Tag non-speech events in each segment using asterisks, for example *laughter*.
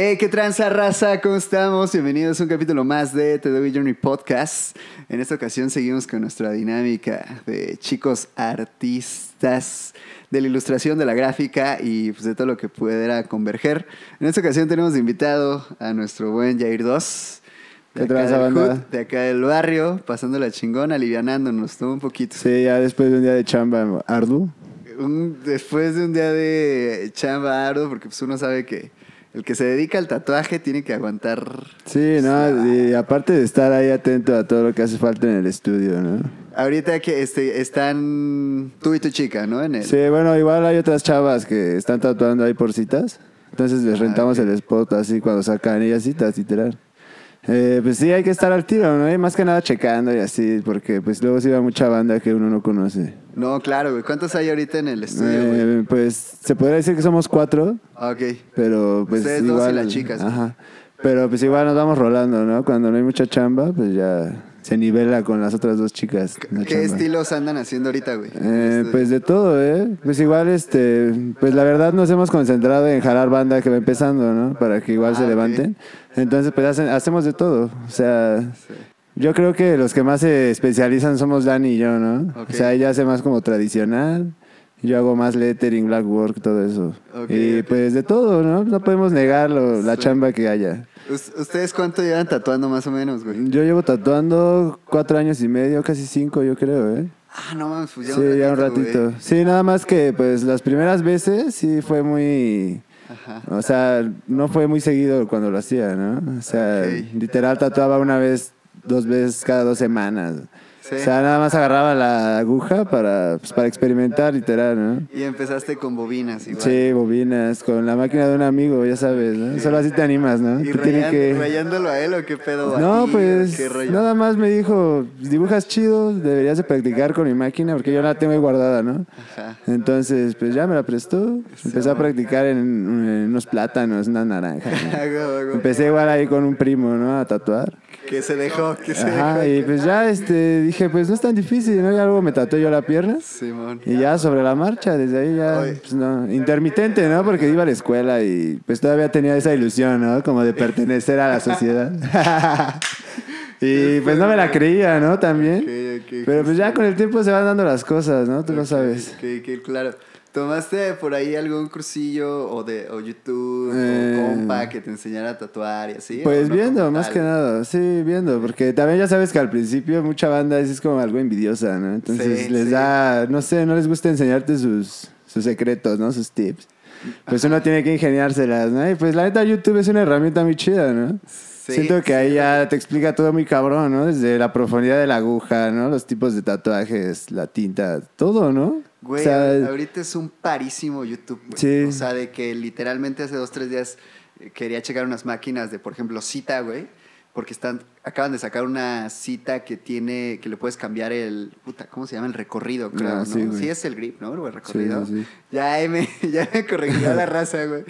Hey, qué tranza raza, ¿cómo estamos? Bienvenidos a un capítulo más de The Doy Journey Podcast. En esta ocasión seguimos con nuestra dinámica de chicos artistas de la ilustración, de la gráfica y pues, de todo lo que pudiera converger. En esta ocasión tenemos de invitado a nuestro buen Jair 2. De ¿Qué acá, del hood, de acá del barrio, pasando la chingona, alivianándonos todo un poquito. Sí, ya después de un día de chamba arduo. Después de un día de chamba arduo, porque pues uno sabe que el que se dedica al tatuaje tiene que aguantar. Sí, ¿no? Y aparte de estar ahí atento a todo lo que hace falta en el estudio, ¿no? Ahorita que este, están tú y tu chica, ¿no? En el, Sí, bueno, igual hay otras chavas que están tatuando ahí por citas. Entonces les Ah, rentamos ok. el spot así cuando sacan ellas citas, literal. Eh, pues sí, hay que estar al tiro, ¿no? Y más que nada checando y así, porque pues luego sí va mucha banda que uno no conoce. No, claro, güey. ¿Cuántos hay ahorita en el estudio, güey? Eh, pues se podría decir que somos cuatro, Ah, ok. pero pues Ustedes dos y igual... las chicas. Ajá. Pero pues igual nos vamos rolando, ¿no? Cuando no hay mucha chamba, pues ya se nivela con las otras dos chicas. ¿Qué chamba. estilos andan haciendo ahorita, güey? Eh, estudio? pues de todo, ¿eh? Pues igual, este, pues la verdad nos hemos concentrado en jalar banda que va empezando, ¿no? Para que igual Ah, se ok. levanten. Entonces, pues hacen- hacemos de todo. O sea, yo creo que los que más se especializan somos Dani y yo, ¿no? O sea, ella hace más como tradicional. Yo hago más lettering, black work, todo eso. Y pues de todo, ¿no? No podemos negar lo- la Sí. chamba que haya. Us- ¿Ustedes cuánto llevan tatuando más o menos, güey? Yo llevo tatuando cuatro años y medio, casi cinco, yo creo, ¿eh? Ah, no mames, pues ya sí, ya un ratito. güey. Sí, nada más que pues las primeras veces sí fue muy... Ajá. O sea, no fue muy seguido cuando lo hacía, ¿no? O sea, literal tatuaba una vez, dos veces cada dos semanas. Sí. O sea, nada más agarraba la aguja para, pues, para experimentar, literal, ¿no? Y empezaste con bobinas igual. Sí, bobinas, con la máquina de un amigo, ya sabes, ¿no? Solo así te animas, ¿no? ¿Y Te tiene rayan- que... rayándolo a él o qué pedo? No, pues nada más me dijo, dibujas chido, deberías de practicar con mi máquina porque yo la tengo ahí guardada, ¿no? Ajá. Entonces, pues ya me la prestó, empecé a practicar en, en unos plátanos, una naranja. ¿no? *laughs* Empecé igual ahí con un primo, ¿no? A tatuar. Que se dejó, que se Ajá, dejó. y pues ya este, dije, pues no es tan difícil, ¿no? Y algo me tatué yo la pierna. Simón. Y ya sobre la marcha, desde ahí ya, pues no, intermitente, ¿no? Porque iba a la escuela y pues todavía tenía esa ilusión, ¿no? Como de pertenecer a la sociedad. *laughs* y pues no me la creía, ¿no? También. Ok, ok, Pero pues ya con el tiempo se van dando las cosas, ¿no? Tú lo sabes. Claro. ¿Tomaste por ahí algún cursillo o de o YouTube Eh, o compa que te enseñara a tatuar y así? Pues ¿O no viendo, más tal? que nada, sí, viendo, porque también ya sabes que al principio mucha banda es como algo envidiosa, ¿no? Entonces Sí, les sí. da, no sé, no les gusta enseñarte sus, sus secretos, ¿no? Sus tips. Pues uno tiene que ingeniárselas, ¿no? Y pues la neta YouTube es una herramienta muy chida, ¿no? Sí, Siento que ahí ya te explica todo muy cabrón, ¿no? Desde la profundidad de la aguja, ¿no? Los tipos de tatuajes, la tinta, todo, ¿no? Güey, O sea, ahorita es un parísimo YouTube. güey. Sí. O sea, de que literalmente hace dos, tres días eh, quería checar unas máquinas de, por ejemplo, cita, güey. Porque están, acaban de sacar una cita que tiene, que le puedes cambiar el, puta, ¿cómo se llama? El recorrido, creo, Ah, ¿no? sí, es el grip, ¿no? El recorrido. sí, sí. Ya me, *laughs* ya me corrigió la raza, güey.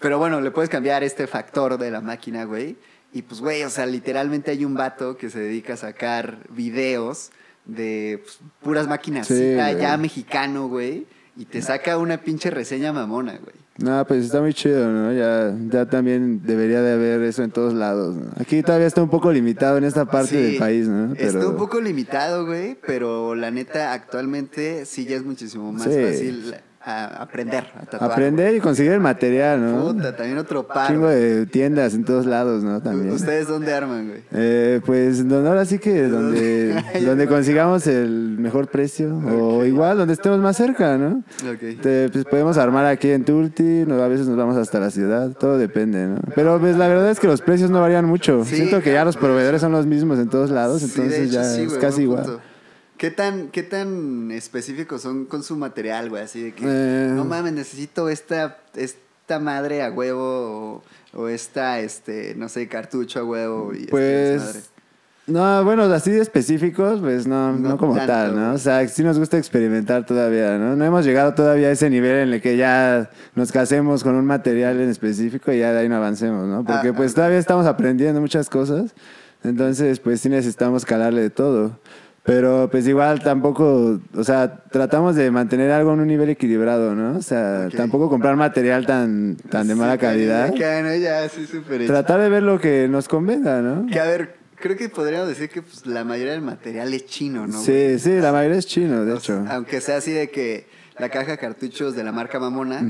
Pero bueno, le puedes cambiar este factor de la máquina, güey. Y pues, güey, o sea, literalmente hay un vato que se dedica a sacar videos de pues, puras máquinas Sí, ya mexicano, güey. Y te saca una pinche reseña mamona, güey. No, pues está muy chido, ¿no? Ya, ya también debería de haber eso en todos lados, ¿no? Aquí todavía está un poco limitado en esta parte Sí, del país, ¿no? Está un poco limitado, güey, pero la neta, actualmente sí ya es muchísimo más Sí. fácil a- aprender a tatuar. Aprender y conseguir el material, ¿no? Puta, también otro par. Chingo de tiendas en todos lados, ¿no? También. ¿Ustedes dónde arman, güey? Eh, pues donde ahora sí que donde, *laughs* donde consigamos el mejor precio o igual donde estemos más cerca, ¿no? Ok. Te- pues podemos armar aquí en Tulti, no, a veces nos vamos hasta la ciudad, todo depende, ¿no? Pero pues la verdad es que los precios no varían mucho. Sí, Siento que ya los proveedores son los mismos en todos lados, Sí, entonces hecho, ya sí, es güey, casi igual. punto. ¿Qué tan, ¿Qué tan específicos son con su material, güey? Así de que, Eh. no mames, necesito esta, esta madre a huevo o, o esta, este, no sé, cartucho a huevo. Y este. Pues no, bueno, así de específicos, pues no, no, No como tanto, tal, ¿no? O sea, sí nos gusta experimentar todavía, ¿no? No hemos llegado todavía a ese nivel en el que ya nos casemos con un material en específico y ya de ahí no avancemos, ¿no? Porque Ah, pues todavía estamos aprendiendo muchas cosas, entonces pues sí necesitamos calarle de todo. Pero pues igual tampoco, o sea, tratamos de mantener algo en un nivel equilibrado, ¿no? O sea, tampoco comprar material tan, tan de mala Sí, calidad. Ya, sí, hecho. Tratar de ver lo que nos convenga, ¿no? Que a ver, creo que podríamos decir que pues, la mayoría del material es chino, ¿no? güey? Sí, sí, la mayoría es chino, de O sea, hecho. aunque sea así de que la caja de cartuchos de la marca Mamona,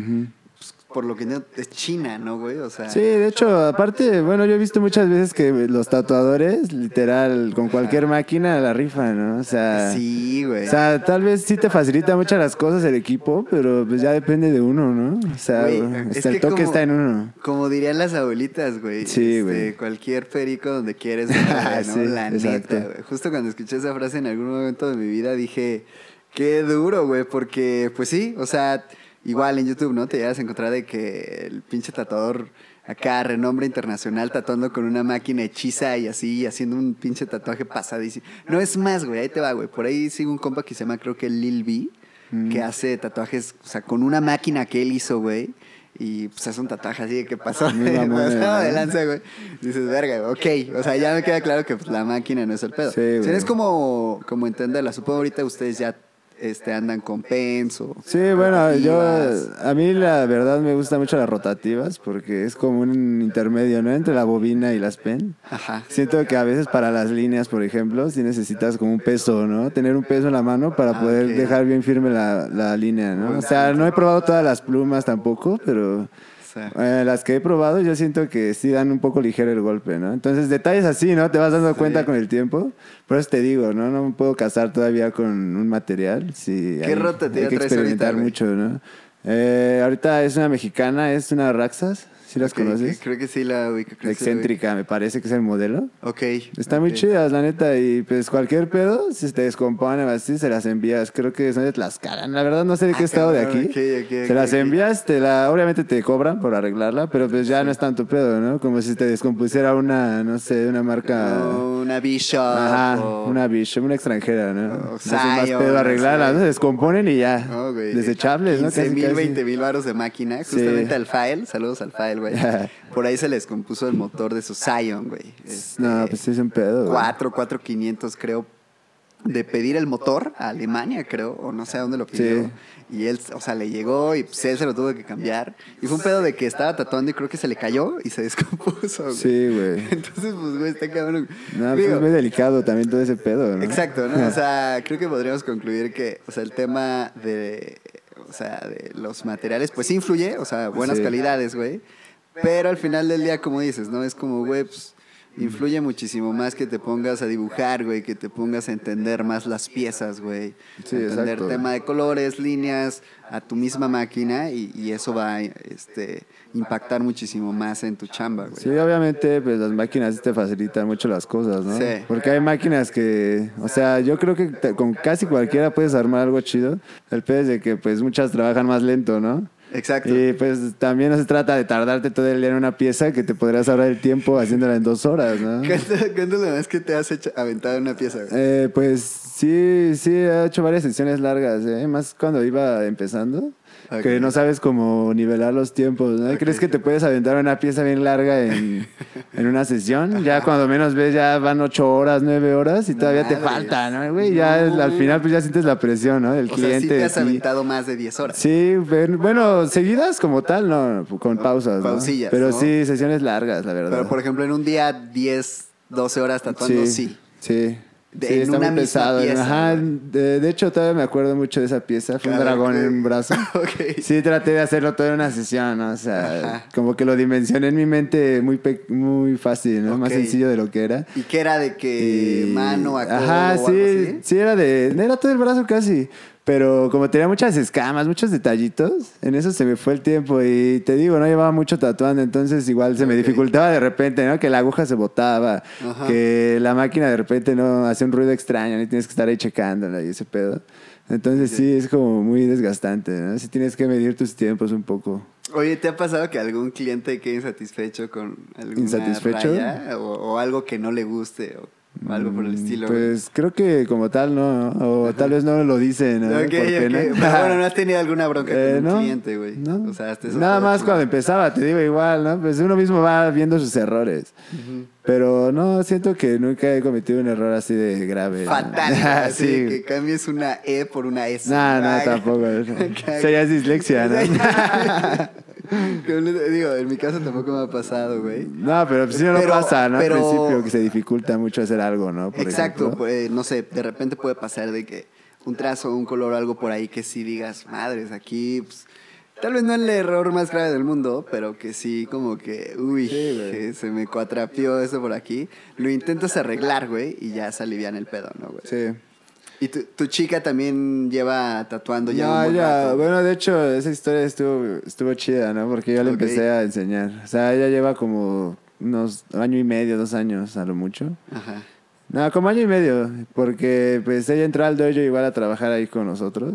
por lo que entiendo, es china, ¿no, güey? O sea, Sí, de hecho, aparte, bueno, yo he visto muchas veces que los tatuadores, literal, con cualquier máquina la rifan, ¿no? O sea, sí, güey. o sea, tal vez sí te facilita muchas las cosas el equipo, pero pues ya depende de uno, ¿no? O sea, Güey, hasta es el que toque como- está en uno. Como dirían las abuelitas, güey. Sí, este, güey. Cualquier perico donde quieres, güey, *laughs* ¿no? Sí, la exacto. neta, güey. Justo cuando escuché esa frase en algún momento de mi vida dije, qué duro, güey, porque, pues sí, o sea, igual en YouTube, ¿no? Te llegas a encontrar de que el pinche tatuador acá, renombre internacional, tatuando con una máquina hechiza y así, haciendo un pinche tatuaje pasadísimo. No es más, güey, ahí te va, güey. Por ahí sigue un compa que se llama, creo que Lil B, Mm. que hace tatuajes, o sea, con una máquina que él hizo, güey. Y pues hace un tatuaje así de que pasó, de ¿no? lanza, güey. Dices, verga, ok. O sea, ya me queda claro que pues, la máquina no es el pedo. Sí, O sea, es como, como entenderla. Supongo ahorita ustedes ya este, andan con pens o... Sí, bueno, yo, a mí la verdad me gustan mucho las rotativas porque es como un intermedio, ¿no? Entre la bobina y las pen. Ajá. Siento que a veces para las líneas, por ejemplo, sí necesitas como un peso, ¿no? Tener un peso en la mano para Ah, poder dejar bien firme la, la línea, ¿no? O sea, no he probado todas las plumas tampoco, pero sea, eh, las que he probado yo siento que sí dan un poco ligero el golpe, ¿no? Entonces detalles así, ¿no? Te vas dando cuenta con el tiempo. Por eso te digo, ¿no? No me puedo casar todavía con un material. Sí, ¿Qué hay- rotativa Hay que ahorita, experimentar güey? mucho, ¿no? Eh, ahorita es una mexicana, es una Raxas. ¿Sí las ok, conoces? Creo que sí la ubico. sí Excéntrica, me parece que es el modelo. Ok. Están muy ok. chidas, la neta. Y pues cualquier pedo, si te descomponen así, se las envías. Creo que son de Tlaxcala. La verdad no sé de qué Ah, estado de aquí. ok, ok, se las envías, te la, obviamente te cobran por arreglarla, pero pues ya no es tanto pedo, ¿no? Como si te descompusiera una, no sé, una marca... O una Bishop. Ajá, o- una bicho, una extranjera, ¿no? o Entonces, más pedo no arreglarla. ¿no? Se descomponen y ya. No, güey. Desechables, ¿no? 15 Casi, mil, casi. 20 mil baros de máquina. Sí. Justamente al File. Saludos al File, güey. *laughs* Por ahí se les compuso el motor de su Zion, güey. Este, No, pues es un pedo. güey. 4, 4, 500, creo. De pedir el motor a Alemania, creo. O no sé a dónde lo pidió. Sí. Y él, o sea, le llegó y pues él se lo tuvo que cambiar. Y fue un pedo de que estaba tatuando y creo que se le cayó y se descompuso, güey. Sí, güey. *laughs* Entonces, pues, güey, está cabrón. No, pues Digo, es muy delicado también todo ese pedo, ¿no? Exacto, ¿no? O *laughs* sea, creo que podríamos concluir que, o sea, el tema de, o sea, de los materiales, pues sí influye, o sea, buenas Sí. calidades, güey. Pero al final del día, como dices, ¿no? Es como, güey, pues, influye muchísimo más que te pongas a dibujar, güey, que te pongas a entender más las piezas, güey. Sí, entender exacto. tema de colores, líneas, a tu misma máquina y, y eso va a este, impactar muchísimo más en tu chamba, güey. Sí, obviamente, pues las máquinas te facilitan mucho las cosas, ¿no? Sí. Porque hay máquinas que, o sea, yo creo que te- con casi cualquiera puedes armar algo chido. El es de que, pues, muchas trabajan más lento, ¿no? Exacto. Y pues también no se trata de tardarte todo el día en una pieza que te podrías ahorrar el tiempo haciéndola en dos horas, ¿no? ¿Cuánto, lo más que te has hecho, aventado una pieza? Eh, pues sí, sí, he hecho varias sesiones largas, ¿eh? más cuando iba empezando. Que no sabes cómo nivelar los tiempos, ¿no? ¿Crees que te puedes aventar una pieza bien larga en, *laughs* en una sesión? Ya cuando menos ves ya van ocho horas, nueve horas y todavía te falta, ¿no? Güey, ya al final pues ya sientes la presión, ¿no? Del O sea, cliente. sí te has aventado más de 10 horas. Sí, pero- bueno, seguidas como tal, no, con pausas, ¿no? Pausillas, Pero ¿no? sí, sesiones largas, la verdad. Pero, por ejemplo, en un día 10, 12 horas tatuando, sí. Sí. De- Sí, en está una muy pesado. pieza, Ajá, de, de hecho, todavía me acuerdo mucho de esa pieza. Fue un dragón en un brazo. *laughs* Sí, traté de hacerlo todo en una sesión, ¿no? O sea, Ajá. como que lo dimensioné en mi mente muy, muy fácil, ¿no? Más sencillo de lo que era. ¿Y qué era de que Y- mano a Ajá, sí, algo así? sí, era de. Era todo el brazo casi. Pero como tenía muchas escamas, muchos detallitos, en eso se me fue el tiempo. Y te digo, no llevaba mucho tatuando, entonces igual se me dificultaba de repente, ¿no? Que la aguja se botaba, Ajá. que la máquina de repente no hace un ruido extraño, y tienes que estar ahí checándola y ese pedo. Entonces sí, es como muy desgastante, ¿no? Sí tienes que medir tus tiempos un poco. Oye, ¿te ha pasado que algún cliente quede insatisfecho con alguna ¿Insatisfecho? raya? O, o algo que no le guste. O algo por el estilo. güey. Pues creo que como tal no, o tal vez no lo dicen, ¿no? *laughs* Ok, Por ok. pena. Pero bueno, no has *laughs* tenido alguna bronca Eh, con un no, cliente, güey. no. O sea, hasta eso Nada más cuando empezaba, te digo igual, ¿no? Pues uno mismo va viendo sus errores. Pero no, siento que nunca he cometido un error así de grave. Fatal. *laughs* así sí. que cambies una E por una S. No, no, tampoco. Es dislexia, ¿no? Digo, en mi caso tampoco me ha pasado, güey. No, pero sí no lo Pero- pasa, ¿no? pero- Al principio que se dificulta mucho hacer algo, ¿no? Por Exacto, pues, no sé, de repente puede pasar de que un trazo, un color o algo por ahí que sí digas, madres, aquí, pues, tal vez no el error más grave del mundo, pero que sí como que, uy, Sí, que se me cuatrapió eso por aquí. Lo intentas arreglar, güey, y ya se alivian el pedo, ¿no, güey? Sí. Y tu, tu chica también lleva tatuando ya un No, buen ya, rato. bueno, de hecho, esa historia estuvo, estuvo chida, ¿no? Porque yo le empecé a enseñar. O sea, ella lleva como unos año y medio, dos años a lo mucho. Ajá. No, como año y medio, porque pues ella entró al dojo igual a trabajar ahí con nosotros.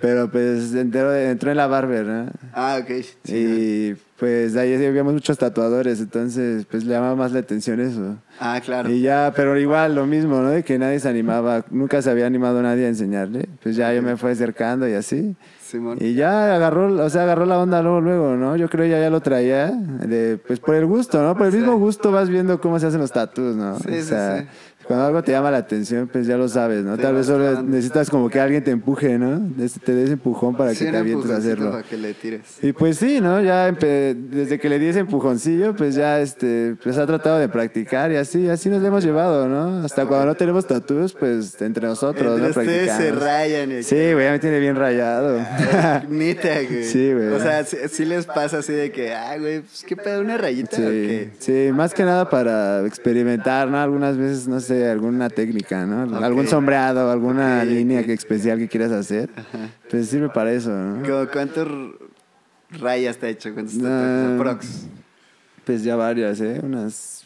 Pero pues entró, entró en la barber, ¿no? Ah, ok. sí, y pues de ahí habíamos muchos tatuadores, entonces pues le llamaba más la atención eso. Ah, claro. Y ya, pero igual lo mismo, ¿no? De que nadie se animaba, nunca se había animado nadie a enseñarle. Pues ya yo me fui acercando y así. Simón. Y ya agarró, o sea, agarró la onda luego, luego, ¿no? Yo creo ya ya lo traía, de, pues por el gusto, ¿no? Por el mismo gusto vas viendo cómo se hacen los tatuos, ¿no? Sí, o sí, sí. Cuando algo te llama la atención, pues ya lo sabes, ¿no? Tal vez solo necesitas como que alguien te empuje, ¿no? Te des empujón para que te avientes a hacerlo. Para que le tires. Y pues sí, ¿no? Ya desde que le di ese empujoncillo, pues ya este, pues ha tratado de practicar y así, así nos lo hemos llevado, ¿no? Hasta cuando no tenemos tatuos, pues entre nosotros, Entre ¿no? ustedes se rayan. y- Sí, güey, ya me tiene bien rayado. *laughs* Neta, güey. Sí, güey. O sea, sí, sí les pasa así de que, ah, güey, pues qué pedo, una rayita o Sí, qué? sí, más que nada para experimentar, ¿no? Algunas veces, no sé, alguna técnica, ¿no? Algún sombreado, alguna línea especial que quieras hacer. Pues sirve para eso, ¿no? Como, ¿Cuántos rayas te ha hecho? ¿Cuántos No. Aprox. Pues ya varias, ¿eh? Unas,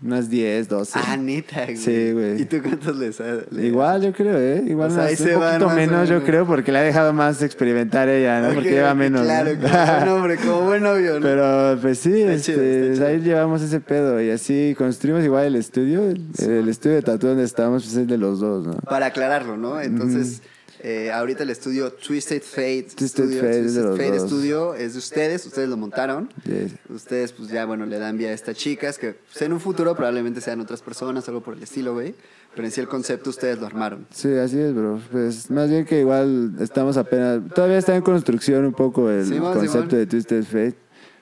unas 10, 12. Ah, neta, güey. Sí, güey. ¿Y tú cuántos les has? Igual, yo creo, ¿eh? Igual O sea, ahí se un van poquito más menos, yo creo, porque le ha dejado más experimentar ella, ¿no? Ok, porque lleva menos. ¿no? Claro, como buen *laughs* hombre, como buen novio, ¿no? Pero pues sí, Está este, chido, está chido. ahí llevamos ese pedo y así construimos igual el estudio. El, el estudio de tatu donde estábamos pues, es de los dos, ¿no? Para aclararlo, ¿no? Entonces, eh, ahorita el estudio Twisted Fate Twisted Studio, Fate es de Fate. Studio es de ustedes, ustedes lo montaron. Yes. Ustedes, pues ya, bueno, le dan vía a estas chicas que pues, en un futuro probablemente sean otras personas, algo por el estilo, güey. Pero en sí el concepto ustedes lo armaron. Sí, así es, bro. Pues más bien que igual estamos apenas. Todavía está en construcción un poco el Simón, concepto Simón. de Twisted Fate.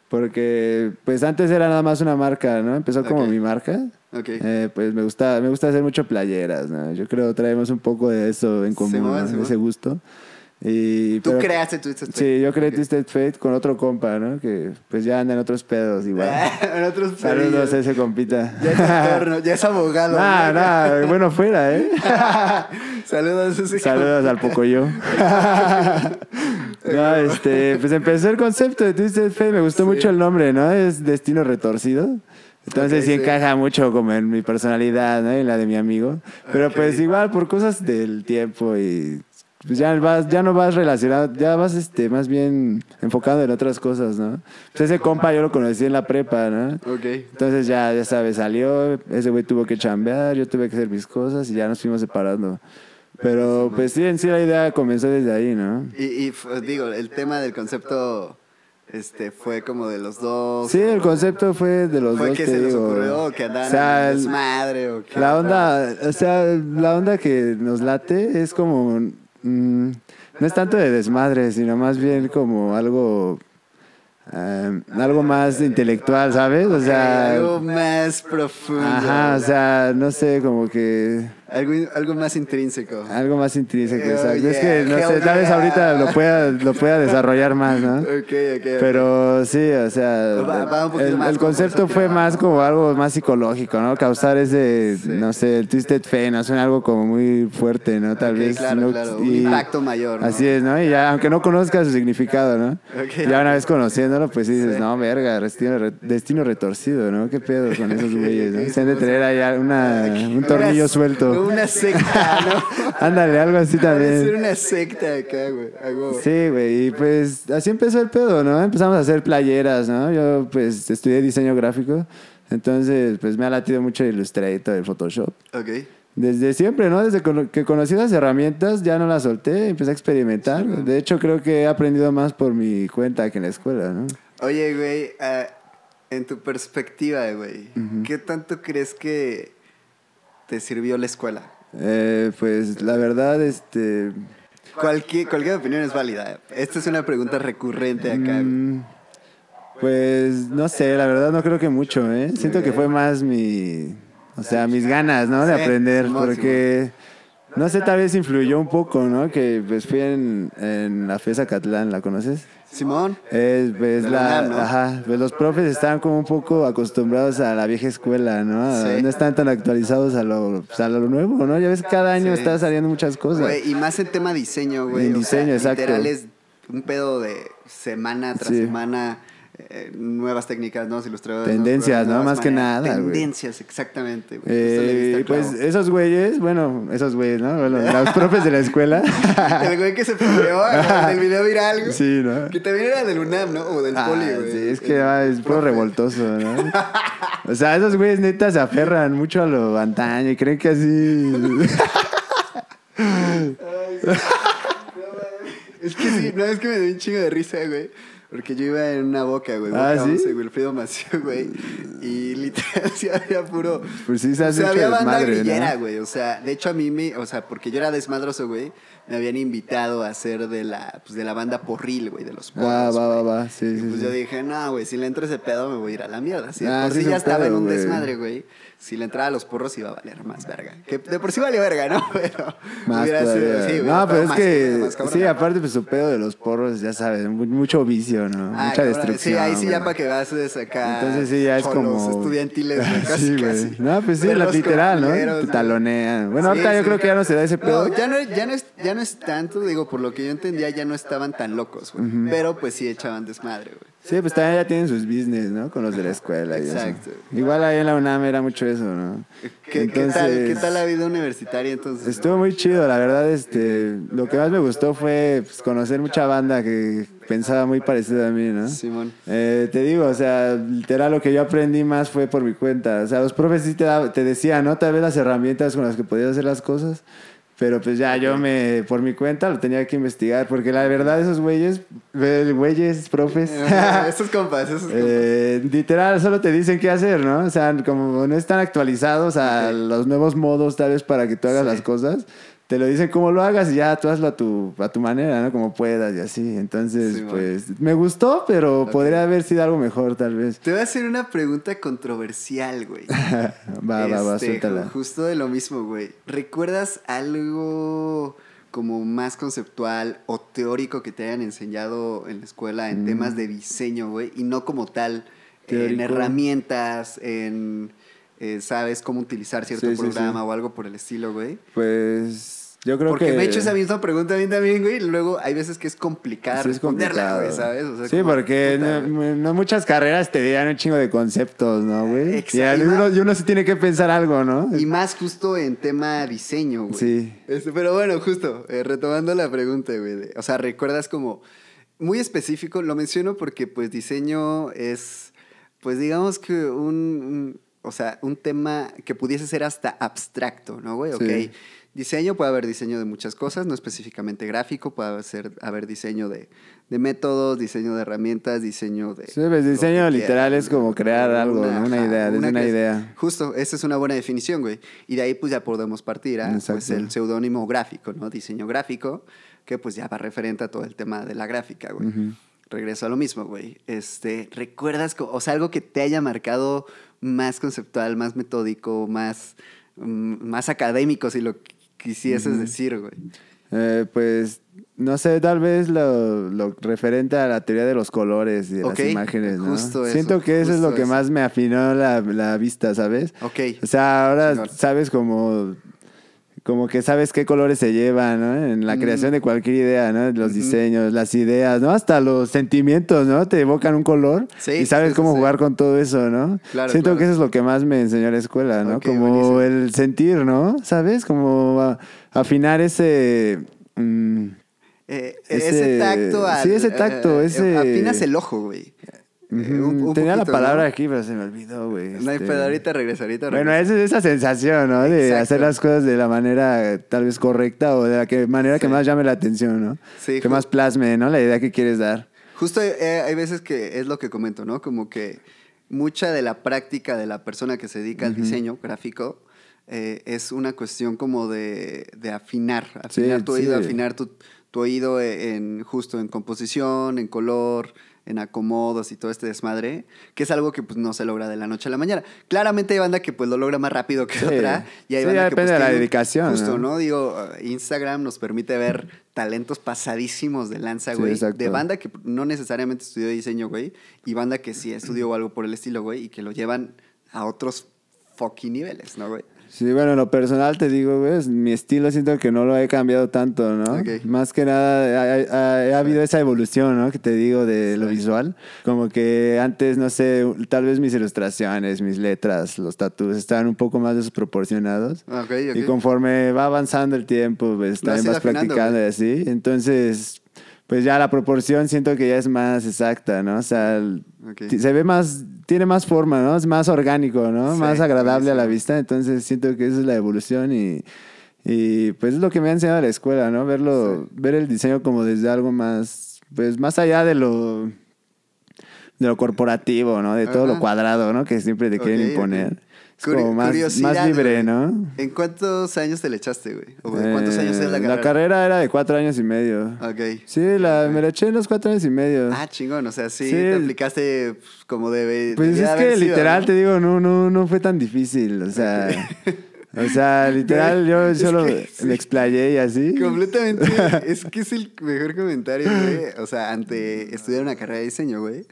Porque pues antes era nada más una marca, ¿no? Empezó como Ok. mi marca. Ok. Eh, pues me gusta, me gusta hacer mucho playeras, ¿no? Yo creo traemos un poco de eso en común, ¿no? Ese gusto. Y, Tú pero- creaste Twisted Fate. Sí, yo creé Ok. Twisted Fate con otro compa, ¿no? Que pues ya anda en otros pedos igual. *laughs* en otros Saludos pedillos. a ese compita. Ya es. Ya es abogado. *laughs* Nah, nah, bueno fuera, ¿eh? *laughs* Saludos a ese Saludos al Pocoyo. no, este, pues empezó el concepto de Twisted Fate, me gustó mucho el nombre, ¿no? Es Destino Retorcido. Entonces Ok, sí sí. encaja mucho como en mi personalidad, ¿no? Y la de mi amigo. Pero Ok. pues igual por cosas del tiempo y pues ya vas, ya no vas relacionado, ya vas este, más bien enfocado en otras cosas, ¿no? Pues ese compa yo lo conocí en la prepa, ¿no? Ok. Entonces ya, ya sabes, salió, ese güey tuvo que chambear, yo tuve que hacer mis cosas y ya nos fuimos separando. Pero pues sí, en sí la idea comenzó desde ahí, ¿no? Y, y digo, el tema del concepto este fue como de los dos. Sí, el concepto fue de los fue dos, que te se les digo. ocurrió o que andaban O sea, en el- desmadre o qué. la onda, o sea, la onda que nos late es como, mm, no es tanto de desmadre, sino más bien como algo, eh, algo más intelectual, ¿sabes? O sea, algo más profundo. ajá, o sea, no sé, como que algo, algo más intrínseco. Algo más intrínseco, Oh, exacto. Es que, no sé, tal vez yeah. ahorita lo pueda, lo pueda *laughs* desarrollar más, ¿no? Ok, ok. ok. Pero sí, o sea, Va- va un poquito el, más el concepto fue más como algo más psicológico, ¿no? Causar ese, Sí. no sé, el twisted fate, ¿no? Suena algo como muy fuerte, ¿no? Tal vez. claro, ¿no? claro. Un impacto mayor. ¿no? Así es, ¿no? Y ya, aunque no conozcas su significado, ¿no? Ya una vez conociéndolo, pues dices, Sí. no, verga, destino, destino retorcido, ¿no? ¿Qué pedo con esos *laughs* güeyes, no? Se han de tener ahí una, un tornillo suelto. Una *laughs* secta, ¿no? *laughs* Ándale, algo así también. una secta acá, güey. Sí, güey, y pues así empezó el pedo, ¿no? Empezamos a hacer playeras, ¿no? Yo pues estudié diseño gráfico, entonces pues me ha latido mucho el Illustrator, el Photoshop. Ok. Desde siempre, ¿no? Desde que conocí las herramientas ya no las solté, empecé a experimentar. De hecho, creo que he aprendido más por mi cuenta que en la escuela, ¿no? Oye, güey, ah, en tu perspectiva, güey, ¿qué tanto crees que te sirvió la escuela? Eh, pues la verdad, este... Cualquier, cualquier opinión es válida. Esta es una pregunta recurrente acá. mm, pues no sé, la verdad no creo que mucho, ¿eh? Siento que fue más mi... O sea, mis ganas, ¿no? De aprender, porque... No sé, tal vez influyó un poco, ¿no? Que pues fui en, en la FESA Catlán, ¿la conoces? Simón, Es, pues, la la, ajá, pues los profes están como un poco acostumbrados a la vieja escuela, ¿no? Sí. No están tan actualizados a lo, pues, a lo nuevo, ¿no? Ya ves, cada año Sí. está saliendo muchas cosas. güey, y más en tema diseño, güey. En sea, diseño, exacto. Literal es un pedo de semana tras Sí. semana. Eh, nuevas técnicas, nuevos ilustradores. Tendencias, nuevas ¿no? Más que nada. Tendencias, exactamente. Justo le diste Eh, pues esos güeyes, bueno, esos güeyes, ¿no? Bueno, los profes de la escuela. *laughs* El güey que se peleó en el video viral, güey. sí, ¿no? Que también era del UNAM, ¿no? O del Ah, Poli, güey. sí, es que ah, es puro revoltoso, ¿no? *laughs* O sea, esos güeyes neta se aferran mucho a lo antaño y creen que así... *laughs* Es que sí, no, es que me dio un chingo de risa, güey. Porque yo iba en una boca, güey. Ah, Boca ¿sí? 11, Wilfrido Mació, güey. Y literal, *laughs* sí había puro. Pues sí se o hace sea, mucho había banda desmadre, ¿no? grillera, güey. O sea, de hecho a mí me. O sea, porque yo era desmadroso, güey. Me habían invitado a ser de la, pues, de la banda porril, güey, de los porros. Ah, va, va, va, sí, Y sí. pues sí. yo dije, no, güey, si le entro ese pedo me voy a ir a la mierda. De Ah, por sí sí ya estaba en pedo, un güey. desmadre, güey. Si le entraba a los porros iba a valer más verga. Que de por sí valió verga, ¿no? *laughs* Pero Más hubiera sido- sí, hubiera no, pero es más- que, más sí, aparte, pues su pedo de los porros, ya sabes, mu- mucho vicio, ¿no? Ah, Mucha cabrón, destrucción. Sí, ahí sí ya para que vas acá. Entonces sí, ya es como... estudiantiles, *laughs* güey, casi, sí, güey. casi. No, pues sí, la literal, ¿no? Te talonean. Bueno, Sí, ahorita yo sí. creo que ya no se da ese pedo. No, ya no, ya, no es, ya no es tanto, digo, por lo que yo entendía, ya no estaban tan locos, güey. Pero pues sí echaban desmadre, güey. Sí, pues también ya tienen sus business, ¿no? Con los de la escuela y Exacto. eso. Igual ahí en la UNAM era mucho eso, ¿no? ¿Qué, qué tal, ¿Qué Entonces, tal la vida universitaria entonces? Estuvo muy chido, la verdad, este, lo que más me gustó fue pues, conocer mucha banda que pensaba muy parecido a mí, ¿no? Simón. Eh, te digo, o sea, literal lo que yo aprendí más fue por mi cuenta. O sea, los profes sí te, dab- te decían, ¿no? Tal vez las herramientas con las que podías hacer las cosas. Pero pues ya yo me, por mi cuenta lo tenía que investigar. Porque la verdad, esos güeyes, eh, güeyes, profes, *laughs* Estos compas, esos compas. eh, literal solo te dicen qué hacer, ¿no? O sea, como no están actualizados a los nuevos modos, tal vez para que tú hagas Sí. las cosas. Te lo dicen cómo lo hagas y ya tú hazlo a tu, a tu manera, ¿no? Como puedas y así. Entonces, Sí, man. pues, me gustó, pero podría haber sido algo mejor, tal vez. Te voy a hacer una pregunta controversial, güey. *laughs* Va, va, va, Este, suéltala. ju- Justo de lo mismo, güey. ¿Recuerdas algo como más conceptual o teórico que te hayan enseñado en la escuela en temas de diseño, güey? Y no como tal en Mm. Herramientas, en, eh, ¿sabes? Cómo utilizar cierto Sí, sí, programa sí. o algo por el estilo, güey. Pues, yo creo Porque que... me he hecho esa misma pregunta a mí también, güey. y Luego hay veces que es complicada Sí, es responderla, complicado. güey, ¿sabes? O sea, sí, porque puta, no, no muchas carreras te dan un chingo de conceptos, ¿no, güey? Exacto. Y, uno, y uno sí tiene que pensar algo, ¿no? Y más justo en tema diseño, güey. Sí. Este, pero bueno, justo, eh, retomando la pregunta, güey. o sea, recuerdas como muy específico, lo menciono porque pues diseño es, pues digamos que un, un- o sea, un tema que pudiese ser hasta abstracto, ¿no, güey? Sí. Ok. Diseño puede haber diseño de muchas cosas, no específicamente gráfico, puede ser, haber diseño de, de métodos, diseño de herramientas, diseño de... Sí, pues diseño literal es como crear algo, una idea, desde una idea. Justo, esa es una buena definición, güey. Y de ahí pues ya podemos partir a pues, el seudónimo gráfico, ¿no? Diseño gráfico, que pues ya va referente a todo el tema de la gráfica, güey. Regreso a lo mismo, güey. Este, ¿recuerdas, o sea, algo que te haya marcado más conceptual, más metódico, más, mm, más académico, si lo qu- quisieses decir, güey? Eh, pues, no sé, tal vez lo, lo referente a la teoría de los colores y de las imágenes, ¿no? justo eso, Siento que eso es lo que eso. más me afinó la, la vista, ¿sabes? Ok. O sea, ahora sabes como como que sabes qué colores se llevan, ¿no? En la creación de cualquier idea, ¿no? Los diseños, las ideas, ¿no? Hasta los sentimientos, ¿no? Te evocan un color Sí, y sabes cómo sí. jugar con todo eso, ¿no? Claro, Siento claro. que eso es lo que más me enseñó la escuela, ¿no? Como buenísimo. el sentir, ¿no? ¿Sabes? Como a- afinar ese... mm, Eh, Ese- ese tacto al, sí, ese tacto, eh, ese- Afinas el ojo, güey. Eh, un- un tenía la palabra ¿no? aquí, pero se me olvidó, güey. No hay este. pedo, ahorita regresa, ahorita Bueno, regresa. es esa sensación, ¿no? De Exacto. hacer las cosas de la manera tal vez correcta o de la que, manera que más llame la atención, ¿no? Sí, que más plasme, ¿no? La idea que quieres dar. Justo eh, hay veces que es lo que comento, ¿no? Como que mucha de la práctica de la persona que se dedica al diseño gráfico eh, es una cuestión como de, de afinar, afinar Sí, tu oído, sí. afinar tu, tu oído en justo en composición, en color, en acomodos y todo este desmadre, que es algo que pues no se logra de la noche a la mañana. Claramente hay banda que pues lo logra más rápido que Sí. otra y hay Sí, banda que depende pues, de la tiene dedicación, Justo, ¿no? ¿no? Digo, uh, Instagram nos permite ver talentos pasadísimos de lanza, güey, de banda que no necesariamente estudió diseño, güey, y banda que sí estudió algo por el estilo, güey, y que lo llevan a otros fucking niveles, ¿no, güey? Sí, bueno, en lo personal te digo, güey, mi estilo siento que no lo he cambiado tanto, ¿no? Ok. Más que nada ha, ha- ha habido esa evolución, ¿no? Que te digo de lo Sí. visual. Como que antes, no sé, tal vez mis ilustraciones, mis letras, los tatuajes estaban un poco más desproporcionados. Ok, ok. Y conforme va avanzando el tiempo, pues también vas practicando y así. Entonces, pues ya la proporción siento que ya es más exacta, ¿no? O sea, se ve más, tiene más forma, ¿no? Es más orgánico, ¿no? Sí, más agradable a la vista. Entonces siento que esa es la evolución y, y pues es lo que me ha enseñado la escuela, ¿no? Verlo, ver el diseño como desde algo más, pues más allá de lo de lo corporativo, ¿no? De todo Ajá. lo cuadrado, ¿no? Que siempre te quieren imponer. Es Curi- como más, curiosidad, más libre, güey. ¿no? ¿En cuántos años te le echaste, güey? ¿O de cuántos Eh, años es la carrera? era de cuatro años y medio. Ok. Sí, la, me la eché en los cuatro años y medio. Ah, chingón, o sea, sí, Sí. te aplicaste pues, como debe. pues es que sido, literal, ¿no? te digo, no, no, no fue tan difícil. O sea, o sea, *laughs* literal, yo Es solo que sí. me explayé y así. Completamente. *laughs* es que es el mejor comentario, güey. O sea, ante estudiar una carrera de diseño, güey.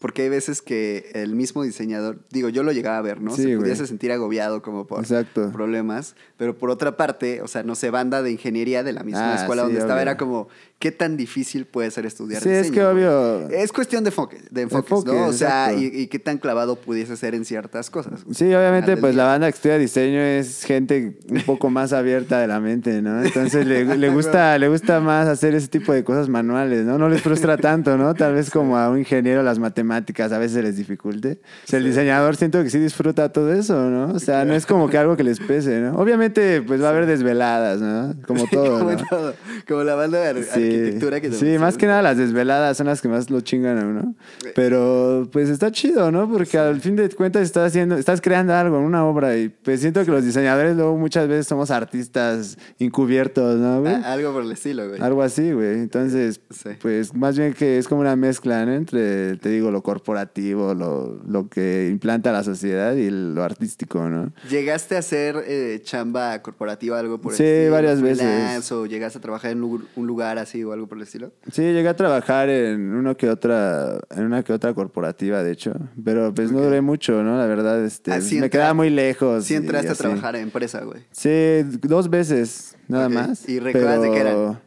Porque hay veces que el mismo diseñador, digo, yo lo llegaba a ver, ¿no? Sí, Se pudiese sentir agobiado como por Exacto. problemas. Pero por otra parte, o sea, no sé, banda de ingeniería de la misma Ah, escuela sí, donde estaba era como, ¿qué tan difícil puede ser estudiar Sí, diseño? es que obvio. Es cuestión de enfoque, de enfoques, Enfoque, ¿no? O sea, y, qué tan clavado pudiese ser en ciertas cosas. Sí, obviamente, pues la banda que estudia diseño es gente un poco más abierta de la mente, ¿no? Entonces le, le *laughs* gusta, le gusta más hacer ese tipo de cosas manuales, ¿no? No les frustra tanto, ¿no? Tal vez como a un ingeniero las matemáticas a veces se les dificulte. O sea, el diseñador siento que sí disfruta todo eso, ¿no? O sea, no es como que algo que les pese, ¿no? Obviamente, pues va a haber desveladas, ¿no? Como *laughs* todo, como, ¿no? todo. Como la banda de arquitectura que sí más que nada las desveladas son las que más lo chingan a uno. Pero pues está chido, ¿no? Porque al fin de cuentas estás haciendo, estás creando algo una obra y pues siento que los diseñadores luego muchas veces somos artistas encubiertos, ¿no, güey? Algo por el estilo, güey. Algo así, güey. Entonces, Sí. pues más bien que es como una mezcla, ¿no? Entre, te digo, lo corporativo, lo, lo que implanta la sociedad y lo artístico, ¿no? ¿Llegaste a hacer eh, chamba corporativa, algo por el Sí, estilo? varias veces. ¿O llegaste a trabajar en un lugar así o algo por el estilo? Sí, llegué a trabajar en uno que otra, en una que otra corporativa, de hecho. Pero pues no duré mucho, ¿no? La verdad, este, Ah, sí me entra- quedaba muy lejos. Sí entraste a trabajar en empresa, güey. Sí, dos veces, nada más. ¿Y recuerdas de qué pero,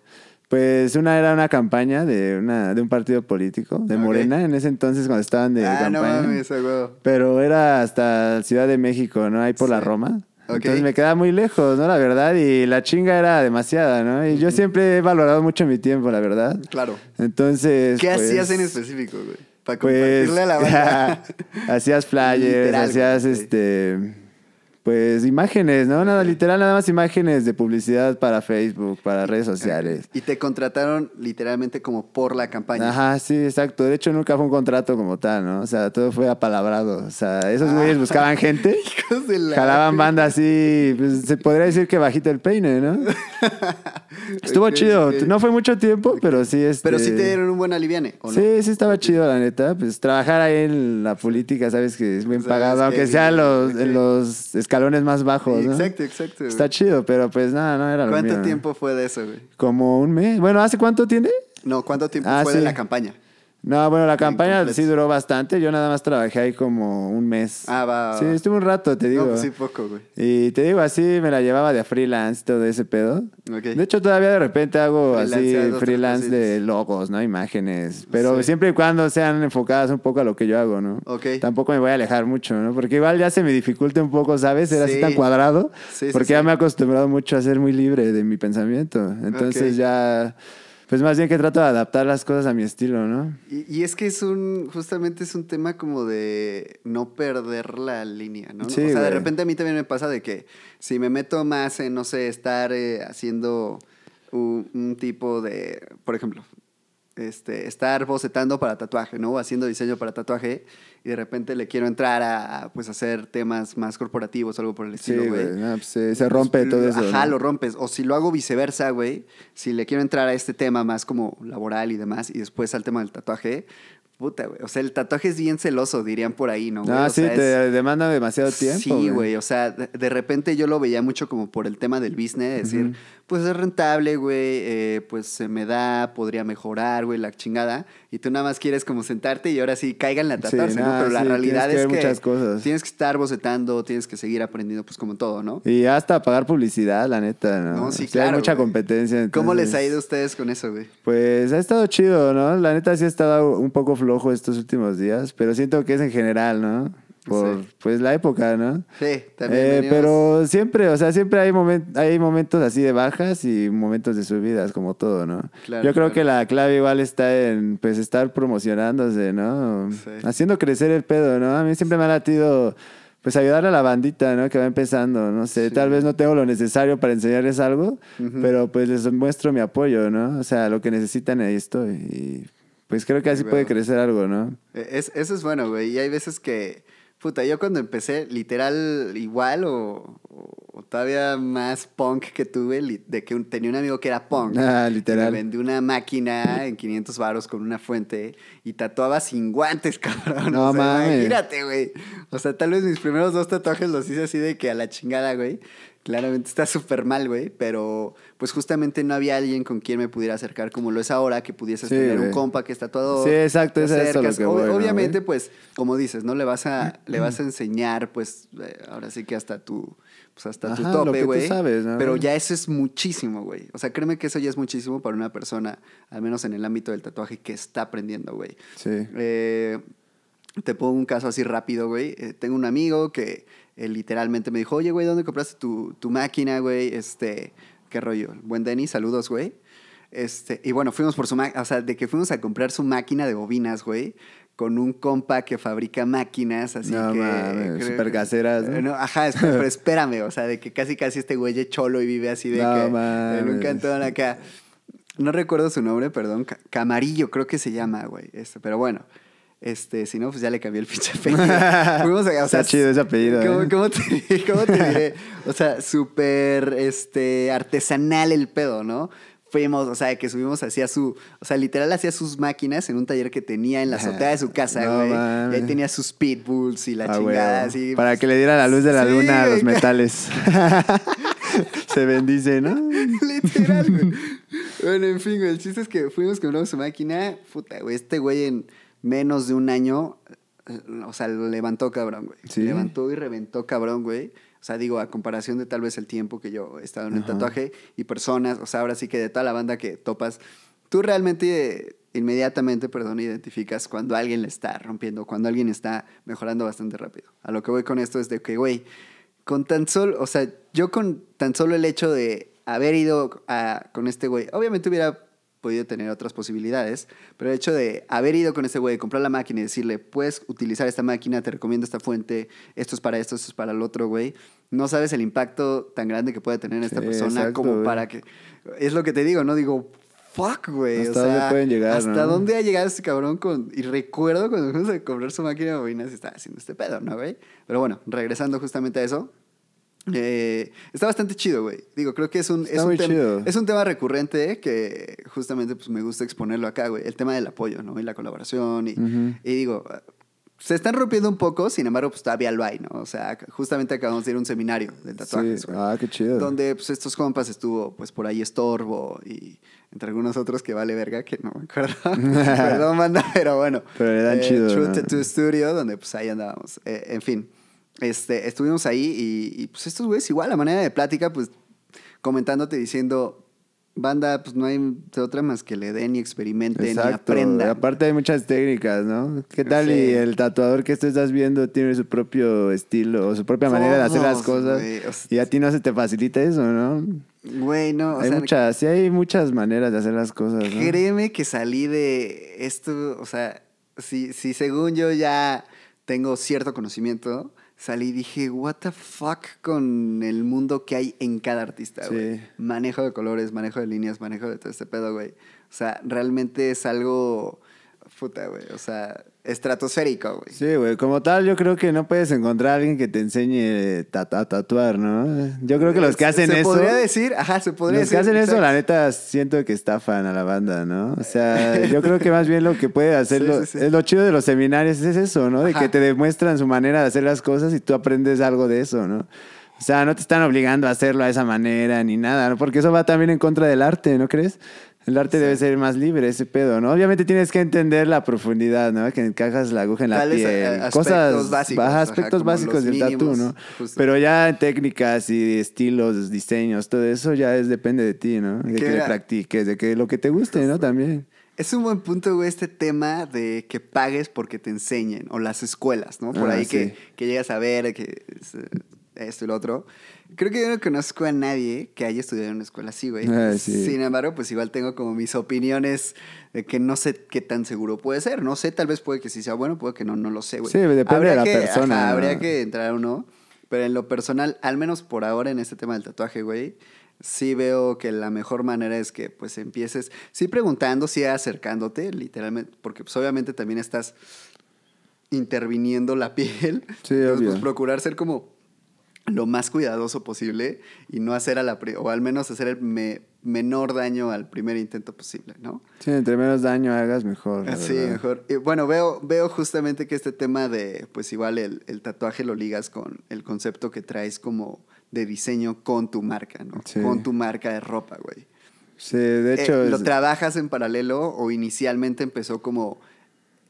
Pues una era una campaña de, una, de un partido político, de. Morena, en ese entonces cuando estaban de ah, no campaña. mames, a huevo. Pero era hasta Ciudad de México, ¿no? Ahí por la. Roma. Entonces me quedaba muy lejos, ¿no? La verdad, y la chinga era demasiada, ¿no? Y yo siempre he valorado mucho mi tiempo, la verdad. Claro. Entonces. ¿Qué pues, hacías en específico, güey? Para Pues. compartirle a la banda. *laughs* hacías flyers, Literal, hacías güey, este. Pues imágenes, ¿no? Nada, literal, nada más imágenes de publicidad para Facebook, para redes sociales. y te contrataron literalmente como por la campaña. Ajá, sí, exacto. De hecho, nunca fue un contrato como tal, ¿no? O sea, todo fue apalabrado. O sea, esos Ah. güeyes buscaban gente, *laughs* jalaban banda así, pues se podría decir que bajito el peine, ¿no? *laughs* Estuvo chido. No fue mucho tiempo, pero sí este... Pero sí te dieron un buen aliviane, ¿o no? Sí, sí estaba chido, la neta. Pues trabajar ahí en la política, sabes que es bien pagado, que aunque sea los, *laughs* en los escalones más bajos, ¿no? Exacto, exacto. güey. Está chido, pero pues nada, no era lo ¿Cuánto tiempo fue de eso, güey? Como un mes. Bueno, ¿hace cuánto tiene? No, ¿cuánto tiempo Ah, fue de sí. la campaña? No, bueno, la campaña completo. sí duró bastante. Yo nada más trabajé ahí como un mes. Ah, va. va, Sí, estuve un rato, te digo. No, pues sí, poco, güey. Y te digo, así me la llevaba de freelance y todo ese pedo. Ok. De hecho, todavía de repente hago así freelance de logos, ¿no? Imágenes. Pero Sí. siempre y cuando sean enfocadas un poco a lo que yo hago, ¿no? Ok. Tampoco me voy a alejar mucho, ¿no? Porque igual ya se me dificulta un poco, ¿sabes? Ser así Sí. tan cuadrado. Sí, sí, porque ya me he acostumbrado mucho a ser muy libre de mi pensamiento. Entonces ya... Pues más bien que trato de adaptar las cosas a mi estilo, ¿no? Y, y es que es un, justamente es un tema como de no perder la línea, ¿no? Sí, o sea, de repente a mí también me pasa de que si me meto más en, no sé, estar eh, haciendo un, un tipo de, por ejemplo, este, estar bocetando para tatuaje, ¿no? Haciendo diseño para tatuaje y de repente le quiero entrar a, pues, hacer temas más corporativos o algo por el Sí, estilo, güey. güey. No, pues, se, se rompe todo eso. Ajá, ¿no? lo rompes. O si lo hago viceversa, güey. Si le quiero entrar a este tema más como laboral y demás, y después al tema del tatuaje, puta, güey. O sea, el tatuaje es bien celoso, dirían por ahí, ¿no? güey? Ah, O sí, sea, te es- demanda demasiado tiempo. Sí, güey. O sea, de, de repente yo lo veía mucho como por el tema del business, decir, pues es rentable, güey, eh, pues se me da, podría mejorar, güey, la chingada. Y tú nada más quieres como sentarte y ahora sí caigan a Sí, tatuarse, ¿no? Pero la sí, realidad es que muchas cosas. tienes que estar bocetando, tienes que seguir aprendiendo, pues como todo, ¿no? Y hasta pagar publicidad, la neta, ¿no? No, sí, O sea, claro, Hay mucha güey. competencia. ¿Cómo les ha entonces, ido a ustedes con eso, güey? Pues ha estado chido, ¿no? La neta sí ha estado un poco flojo estos últimos días, pero siento que es en general, ¿no? Por Sí. pues la época, ¿no? Sí, también. Eh, pero siempre, o sea, siempre hay, momen- hay momentos así de bajas y momentos de subidas, como todo, ¿no? Claro, Yo creo claro. que la clave igual está en, pues, estar promocionándose, ¿no? Sí. Haciendo crecer el pedo, ¿no? A mí siempre me ha latido, pues, ayudar a la bandita, ¿no? Que va empezando, no sé, Sí. tal vez no tengo lo necesario para enseñarles algo, pero pues les muestro mi apoyo, ¿no? O sea, lo que necesitan, ahí estoy. Y pues creo que así Sí, puede crecer algo, ¿no? Eh, Es, eso es bueno, güey. Y hay veces que, puta, yo cuando empecé, literal, igual o, o todavía más punk que tuve, de que un- tenía un amigo que era punk. Ah, Me literal. vendió una máquina en 500 varos con una fuente y tatuaba sin guantes, *laughs* cabrón. No o sea, mames. Imagínate, güey. O sea, tal vez mis primeros dos tatuajes los hice así de que a la chingada, güey. Claramente está súper mal, güey. Pero pues justamente no había alguien con quien me pudiera acercar como lo es ahora, que pudieses Sí, tener un compa que es tatuador. Sí, exacto, es a eso a lo acercas. que Ob- voy, ¿no, Obviamente, pues, como dices, ¿no? Le vas a, le vas a *clears throat* enseñar, pues, eh, ahora sí que hasta tu, pues hasta tu Ajá, que tope, güey. ¿no? Pero ya eso es muchísimo, güey. O sea, créeme que eso ya es muchísimo para una persona, al menos en el ámbito del tatuaje, que está aprendiendo, güey. Sí. Eh, te pongo un caso así rápido, güey. Eh, tengo un amigo que eh, literalmente me dijo, oye, güey, ¿dónde compraste tu, tu máquina, güey? Este, ¿qué rollo? Buen Denny, saludos, güey. Este, y bueno, fuimos por su máquina, o sea, de que fuimos a comprar su máquina de bobinas, güey, con un compa que fabrica máquinas, así No que... mames, súper caseras, ¿no? Eh, no, ajá, espera- pero *laughs* espérame, o sea, de que casi casi este güey es cholo y vive así de No que en un mames. cantón acá. No recuerdo su nombre, perdón. Ca- Camarillo creo que se llama, güey. Este, pero bueno. Este, si no, pues ya le cambié el pinche *laughs* apellido. Fuimos a- o sea, Está chido ese apellido, ¿Cómo, ¿eh? cómo te, cómo te diré? *laughs* O sea, súper este, artesanal el pedo, ¿no? Fuimos, o sea, que subimos hacia su, o sea, literal hacía sus máquinas en un taller que tenía en la azotea de su casa, No güey. y ahí tenía sus pitbulls y la Ah, chingada, así. Para que le diera la luz de la Sí, luna a los metales. *laughs* Se bendice, ¿no? Literal, güey. Bueno, en fin, güey. El chiste es que fuimos con su máquina. Puta, güey. Este güey en menos de un año, eh, o sea, lo levantó cabrón, güey. Sí. Levantó y reventó cabrón, güey. O sea, digo, a comparación de tal vez el tiempo que yo he estado en el Ajá. tatuaje y personas, o sea, ahora sí que de toda la banda que topas, tú realmente inmediatamente, perdón, identificas cuando alguien le está rompiendo, cuando alguien está mejorando bastante rápido. A lo que voy con esto es de que, güey, con tan solo, o sea, yo con tan solo el hecho de haber ido a- con este güey, obviamente hubiera podido tener otras posibilidades, pero el hecho de haber ido con este güey, comprar la máquina y decirle, puedes utilizar esta máquina, te recomiendo esta fuente, esto es para esto, esto es para el otro, güey, no sabes el impacto tan grande que puede tener en esta Sí, persona exacto, como güey. para que... Es lo que te digo, ¿no? Digo, fuck, güey. ¿Hasta o sea, dónde pueden llegar, ¿Hasta no? dónde ha llegado este cabrón con... Y recuerdo cuando fuimos a comprar su máquina de bobinas y estaba haciendo este pedo, ¿no, güey? Pero bueno, regresando justamente a eso. Eh, está bastante chido, güey. Digo, creo que es un, es, un tem- es un tema recurrente que justamente pues, me gusta exponerlo acá, güey. El tema del apoyo, ¿no? Y la colaboración. Y, Ujú. y digo, se están rompiendo un poco, sin embargo, pues todavía lo hay, ¿no? O sea, justamente acabamos de ir a un seminario de tatuajes, Sí. güey, Ah, qué chido. Donde, pues, estos compas estuvo, pues, por ahí Estorbo y entre algunos otros que vale verga, que no me acuerdo. *laughs* Perdón, manda, pero bueno. Pero le dan chido, True ¿no? Tattoo Studio, donde, pues, ahí andábamos. Eh, en fin, este, estuvimos ahí y, y, pues, estos güeyes igual, la manera de plática, pues, comentándote diciendo... Banda, pues no hay otra más que le den y experimenten y aprendan. Aparte hay muchas técnicas, ¿no? ¿Qué tal Sí. y el tatuador que tú estás viendo tiene su propio estilo o su propia manera de hacer las cosas? y a ti no se te facilita eso, ¿no? Güey, no, o hay sea, muchas, sí hay muchas maneras de hacer las cosas, ¿no? Créeme que salí de esto, o sea, si, si según yo ya tengo cierto conocimiento, salí y dije, what the fuck con el mundo que hay en cada artista, güey. Sí. Manejo de colores, manejo de líneas, manejo de todo este pedo, güey. O sea, realmente es algo, puta, güey, o sea, estratosférico, güey. Sí, güey, como tal yo creo que no puedes encontrar a alguien que te enseñe ta- a tatuar, ¿no? Yo creo que los que hacen se eso... podría decir, ajá, se podría Los que decir. hacen eso, la neta, siento que estafan a la banda, ¿no? O sea, yo creo que más bien lo que puede hacerlo, *laughs* Sí, sí, sí. es lo chido de los seminarios es eso, ¿no? De Ajá. que te demuestran su manera de hacer las cosas y tú aprendes algo de eso, ¿no? O sea, no te están obligando a hacerlo a esa manera ni nada, ¿no? Porque eso va también en contra del arte, ¿no crees? El arte debe ser más libre, ese pedo, ¿no? Obviamente tienes que entender la profundidad, ¿no? Que encajas la aguja en la piel. aspectos cosas básicos, ajá, aspectos básicos del mínimos, ¿no? justo. Pero ya en técnicas y estilos, diseños, todo eso ya es, depende de ti, ¿no? De Que le practiques, de que lo que te guste, ¿no? También. Es un buen punto, güey, este tema de que pagues porque te enseñen, o las escuelas, ¿no? Por Ah, ahí sí. que, que llegas a ver que eh, esto y lo otro. Creo que yo no conozco a nadie que haya estudiado en una escuela así, güey. Ah, sí. Sin embargo, pues igual tengo como mis opiniones de que no sé qué tan seguro puede ser. No sé, tal vez puede que sí sea bueno, puede que no, no lo sé, güey. Sí, depende Habría de la que- persona, ajá, ¿no? habría que entrar o no. Pero en lo personal, al menos por ahora en este tema del tatuaje, güey, sí veo que la mejor manera es que pues empieces, sí preguntando, sí acercándote, literalmente, porque pues obviamente también estás interviniendo la *laughs* piel. Sí, Entonces, obvio. pues procurar ser como lo más cuidadoso posible y no hacer a la, o al menos hacer el me- menor daño al primer intento posible, ¿no? Sí, entre menos daño hagas, mejor. Sí, verdad. mejor. Y bueno, veo, veo justamente que este tema de, pues igual el, el tatuaje lo ligas con el concepto que traes como de diseño con tu marca, ¿no? Sí. Con tu marca de ropa, güey. Sí, de hecho. Eh, ¿Lo trabajas en paralelo o inicialmente empezó como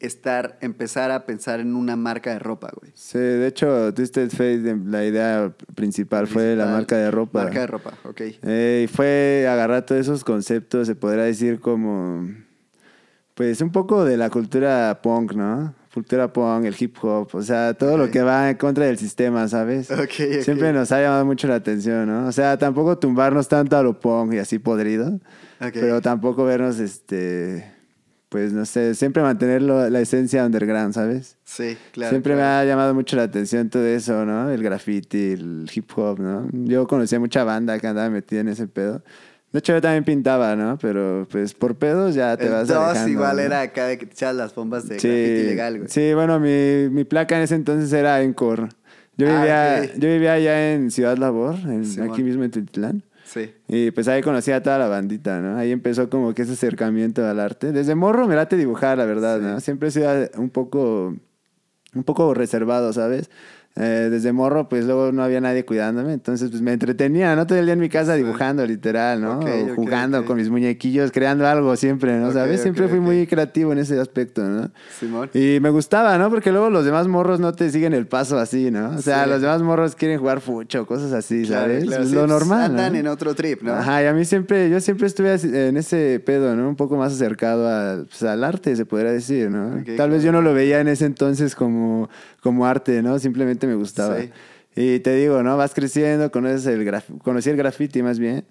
estar, empezar a pensar en una marca de ropa, güey? sí, de hecho, Twisted Fate, la idea principal, fue la marca de ropa. Marca de ropa, ok. Eh, y fue agarrar todos esos conceptos, se podría decir como, pues un poco de la cultura punk, ¿no? Cultura punk, el hip hop, o sea, todo lo que va en contra del sistema, ¿sabes? Ok, ok. Siempre nos ha llamado mucho la atención, ¿no? O sea, tampoco tumbarnos tanto a lo punk y así podrido, pero tampoco vernos, este, pues no sé, siempre mantener lo- la esencia underground, ¿sabes? Sí, claro. Siempre me ha llamado mucho la atención todo eso, ¿no? El graffiti, el hip hop, ¿no? Yo conocía mucha banda que andaba metida en ese pedo. De hecho, yo también pintaba, ¿no? Pero pues por pedos ya te El vas DOS alejando, igual ¿no? era acá de que te echabas las bombas de Sí, graffiti ilegal, güey. sí, bueno, mi, mi placa en ese entonces era Encore. Yo Ah, vivía, yo vivía allá en Ciudad Labor, en- aquí mismo en Tultitlán. Sí. Y pues ahí conocí a toda la bandita, ¿no? Ahí empezó como que ese acercamiento al arte. Desde morro me late dibujar, la verdad, Sí. ¿no? Siempre he sido un poco, un poco reservado, ¿sabes? Eh, desde morro, pues luego no había nadie cuidándome, entonces pues me entretenía, ¿no? Todo el día en mi casa dibujando, literal, ¿no? Jugando con mis muñequillos, creando algo siempre, ¿no? ¿Sabes? Siempre fui muy creativo en ese aspecto, ¿no? Simón. Y me gustaba, ¿no? Porque luego los demás morros no te siguen el paso así, ¿no? O sea, Sí. los demás morros quieren jugar fucho, cosas así, Claro, ¿sabes? claro, Es sí, lo pues, normal. Andan ¿no? en otro trip, ¿no? Ajá, y a mí siempre, yo siempre estuve en ese pedo, ¿no? Un poco más acercado a, pues, al arte, se podría decir, ¿no? Tal vez yo no lo veía en ese entonces como, como arte, ¿no? Simplemente me gustaba. Sí. Y te digo, ¿no? Vas creciendo, conoces el graf- conocí el graffiti más bien.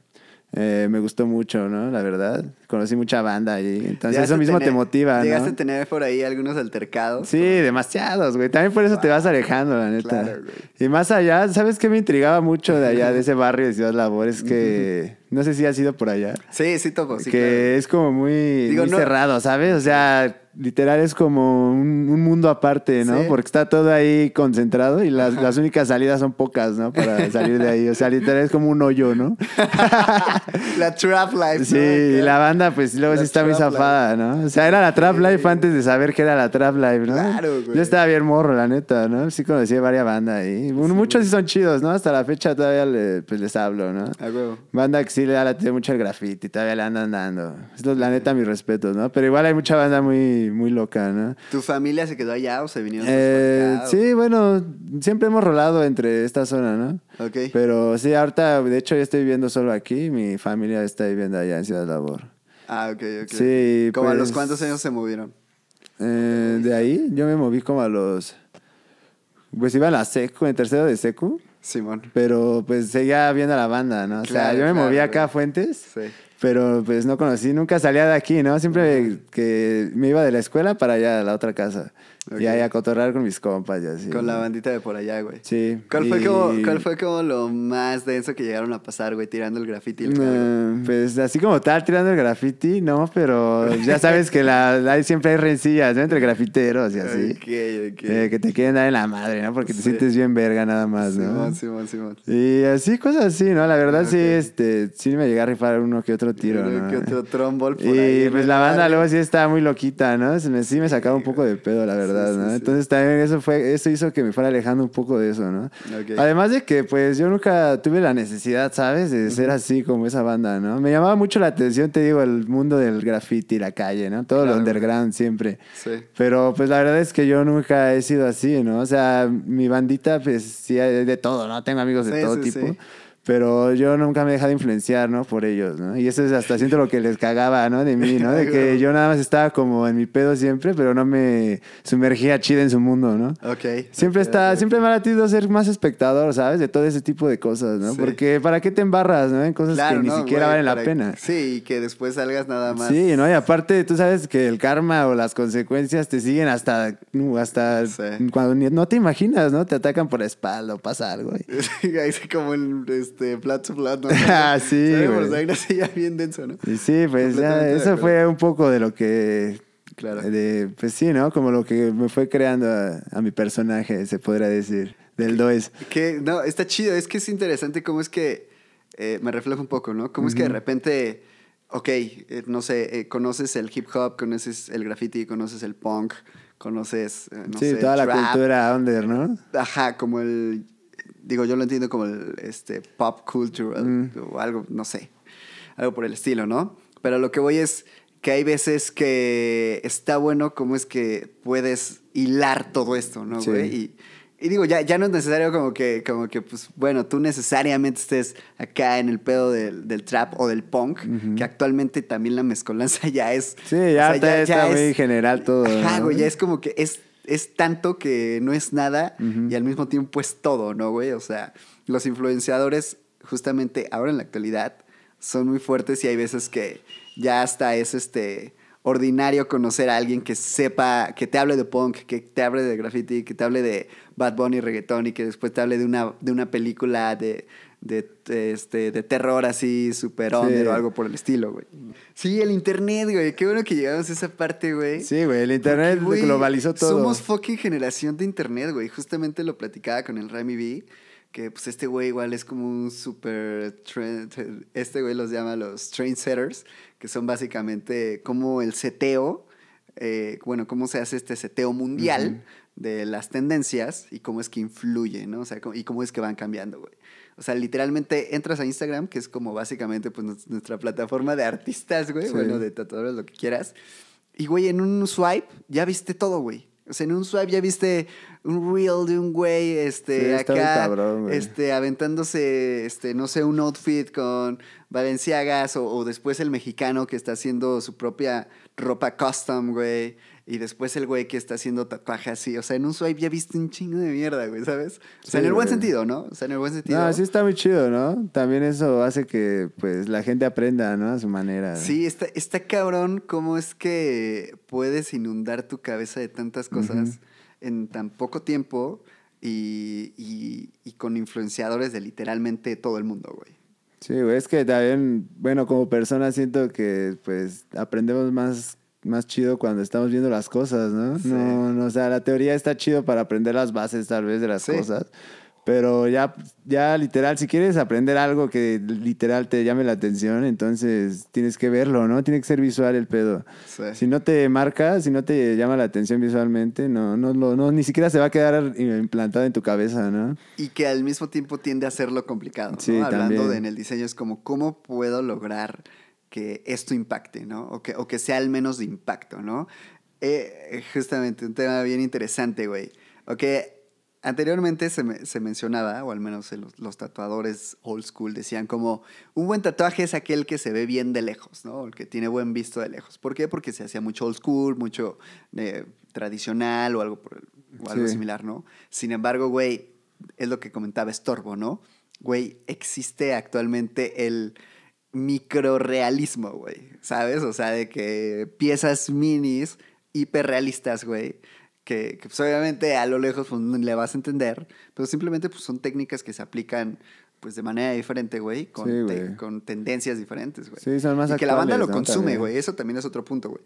Eh, me gustó mucho, ¿no? La verdad. Conocí mucha banda allí. Entonces Llegaste eso mismo te tener- motiva, ¿no? Llegaste a tener por ahí algunos altercados. Sí, demasiados, güey. También por eso te vas alejando, la neta. Claro. Y más allá, ¿sabes qué me intrigaba mucho de allá, de ese barrio de Ciudad Labor? Es que, no sé si has ido por allá, Sí, sí, topo, sí, que claro. es como muy, Digo, muy no- cerrado, ¿sabes? O sea, literal es como un, un mundo aparte, ¿no? Sí. Porque está todo ahí concentrado y las, las únicas salidas son pocas, ¿no? Para salir de ahí. O sea, literal es como un hoyo, ¿no? *laughs* La trap life. Sí, ¿no? y la banda, pues luego La sí está muy zafada, ¿no? O sea, era la Trap Life antes de saber que era la Trap Life, ¿no? Claro, güey. Yo estaba bien morro, la neta, ¿no? Sí conocí varias bandas ahí. Muchos sí son chidos, ¿no? Hasta la fecha todavía le- pues, les hablo, ¿no? A huevo. Banda que sí le da la mucho el graffiti, todavía le andan dando. Esto, la neta, mis respetos, ¿no? Pero igual hay mucha banda muy, muy loca, ¿no? ¿Tu familia se quedó allá o se vinieron? Eh, acá, sí, bueno, siempre hemos rolado entre esta zona, ¿no? Ok. Pero sí, ahorita, de hecho, yo estoy viviendo solo aquí. Mi familia está viviendo allá en Ciudad Labor. Ah, ok, ok. Sí, ¿Como a pues- los cuántos años se movieron? Eh, de ahí, yo me moví como a los. Pues iba a la secu, en tercero de secu. Simón. Pero pues seguía viendo a la banda, ¿no? O sea, yo me claro, moví acá a. Fuentes. Sí. Pero pues no conocí, nunca salía de aquí, ¿no? Siempre que me iba de la escuela para allá a la otra casa. Ok. Y ahí a cotorrar con mis compas y así. Con la bandita de por allá, güey. Sí. ¿Cuál, fue y- como, ¿Cuál fue como lo más denso que llegaron a pasar, güey? Tirando el graffiti. y el? Eh, pues así como tal, tirando el graffiti, no, pero ya sabes que la, hay- siempre hay rencillas, ¿no? Entre grafiteros y así. Eh, que te quieren dar en la madre, ¿no? Porque te Sí. sientes bien verga nada más, ¿no? Simón, Simón. Y así, cosas así, ¿no? La verdad sí, este, sí me llegué a rifar uno que otro tiro, Uno ¿no? que otro trombol por y ahí en pues la banda luego sí estaba muy loquita, ¿no? Sí me sacaba un poco de pedo, la verdad, Sí, sí, ¿no? sí. Entonces también eso fue, eso hizo que me fuera alejando un poco de eso, ¿no? Además de que pues yo nunca tuve la necesidad, ¿sabes? De ser así como esa banda, ¿no? Me llamaba mucho la atención, te digo, el mundo del graffiti, la calle, ¿no? Todo Claro, lo underground siempre. Sí. Pero pues la verdad es que yo nunca he sido así, ¿no? O sea, mi bandita pues sí de todo, ¿no? Tengo amigos de todo sí, tipo. Pero yo nunca me he dejado influenciar, ¿no? Por ellos, ¿no? Y eso es hasta siento lo que les cagaba, ¿no? De mí, ¿no? De que *laughs* yo nada más estaba como en mi pedo siempre, pero no me sumergía chida en su mundo, ¿no? Ok. Siempre ok, está, siempre me ha latido ser más espectador, ¿sabes? De todo ese tipo de cosas, ¿no? Sí. Porque ¿para qué te embarras, ¿no? En cosas Claro, que ni no, siquiera güey, valen la pena. Sí, y que después salgas nada más. Sí, ¿no? Y aparte, tú sabes que el karma o las consecuencias te siguen hasta, uh, hasta Sí. cuando ni- no te imaginas, ¿no? Te atacan por la espalda o pasa algo. *laughs* sí como el este, Blood to Blood, ¿no? *laughs* Ah, sí, Sabe güey. por sangre así ya bien denso, ¿no? Y sí, pues ya, eso fue un poco de lo que... Claro. De, pues sí, ¿no? Como lo que me fue creando a, a mi personaje, se podría decir, del Does. Que, no, está chido. Es que es interesante cómo es que eh, me refleja un poco, ¿no? Cómo es que de repente, ok, eh, no sé, eh, conoces el hip hop, conoces el graffiti, conoces el punk, conoces, eh, no sí, sé, toda la cultura under, ¿no? Ajá, como el, digo, yo lo entiendo como el este, pop culture Mm. o algo, no sé, algo por el estilo, ¿no? Pero lo que voy es que hay veces que está bueno cómo es que puedes hilar todo esto, ¿no, Sí. güey? Y, y digo, ya, ya no es necesario como que, como que, pues, bueno, tú necesariamente estés acá en el pedo del, del trap o del punk, que actualmente también la mezcolanza *laughs* ya es... Sí, o ya, sea, está, está muy es- general todo. Ajá, ¿no? güey, ya es como que es, es tanto que no es nada y al mismo tiempo es todo, ¿no, güey? O sea, los influenciadores, justamente ahora en la actualidad, son muy fuertes y hay veces que ya hasta es este ordinario conocer a alguien que sepa, que te hable de punk, que te hable de graffiti, que te hable de Bad Bunny reggaetón y que después te hable de una, de una película de, de, este, de terror así, super under Sí. o algo por el estilo, güey. Sí, el internet, güey. Qué bueno que llegamos a esa parte, güey. Sí, güey, el internet Porque, güey, globalizó todo. Somos fucking generación de internet, güey. Justamente lo platicaba con el Remy B. Que pues este güey igual es como un super trend. Este güey los llama los trendsetters. Que son básicamente como el seteo. eh, bueno, cómo se hace este seteo mundial de las tendencias y cómo es que influye, ¿no? O sea, cómo- y cómo es que van cambiando, güey. O sea, literalmente entras a Instagram, que es como básicamente pues, nues- nuestra plataforma de artistas, güey. Sí. Bueno, de tatuadores, lo que quieras. Y, güey, en un swipe ya viste todo, güey. O sea, en un swipe ya viste un reel de un güey, este, Sí, acá, cabrón, güey. este, aventándose, este, no sé, un outfit con Valenciagas o, o después el mexicano que está haciendo su propia ropa custom, güey. Y después el güey que está haciendo tatuaje así. O sea, en un swipe ya viste un chingo de mierda, güey, ¿sabes? O sea, Sí, en el buen güey. sentido, ¿no? O sea, en el buen sentido. No, sí está muy chido, ¿no? También eso hace que pues la gente aprenda, ¿no? A su manera. Sí, está, está cabrón cómo es que puedes inundar tu cabeza de tantas cosas en tan poco tiempo y, y- y con influenciadores de literalmente todo el mundo, güey. Sí, güey, es que también, bueno, como persona siento que pues aprendemos más más chido cuando estamos viendo las cosas, ¿no? Sí. No, no, o sea, la teoría está chido para aprender las bases tal vez de las Sí. cosas. Pero ya, ya literal, si quieres aprender algo que literal te llame la atención, entonces tienes que verlo, ¿no? Tiene que ser visual el pedo. Sí. Si no te marca, si no te llama la atención visualmente, no, no, no, no, ni siquiera se va a quedar implantado en tu cabeza, ¿no? Y que al mismo tiempo tiende a hacerlo complicado, ¿no? Sí, Hablando también. de en el diseño, es como, ¿cómo puedo lograr que esto impacte, ¿no? O que, o que sea al menos de impacto, ¿no? Eh, justamente, un tema bien interesante, güey. Ok, anteriormente se, me- se mencionaba, o al menos en los, los tatuadores old school decían como, un buen tatuaje es aquel que se ve bien de lejos, ¿no? El que tiene buen visto de lejos. ¿Por qué? Porque se hacía mucho old school, mucho eh, tradicional o algo, por el- o algo Sí. similar, ¿no? Sin embargo, güey, es lo que comentaba Estorbo, ¿no? Güey, existe actualmente el microrealismo, güey, ¿sabes? O sea, de que piezas minis hiperrealistas, güey, que, que, pues obviamente a lo lejos pues, no le vas a entender, pero simplemente pues son técnicas que se aplican pues de manera diferente, güey, con, Sí, te- güey. con tendencias diferentes, güey. Sí, son más y que la banda lo consume, güey, eso también es otro punto, güey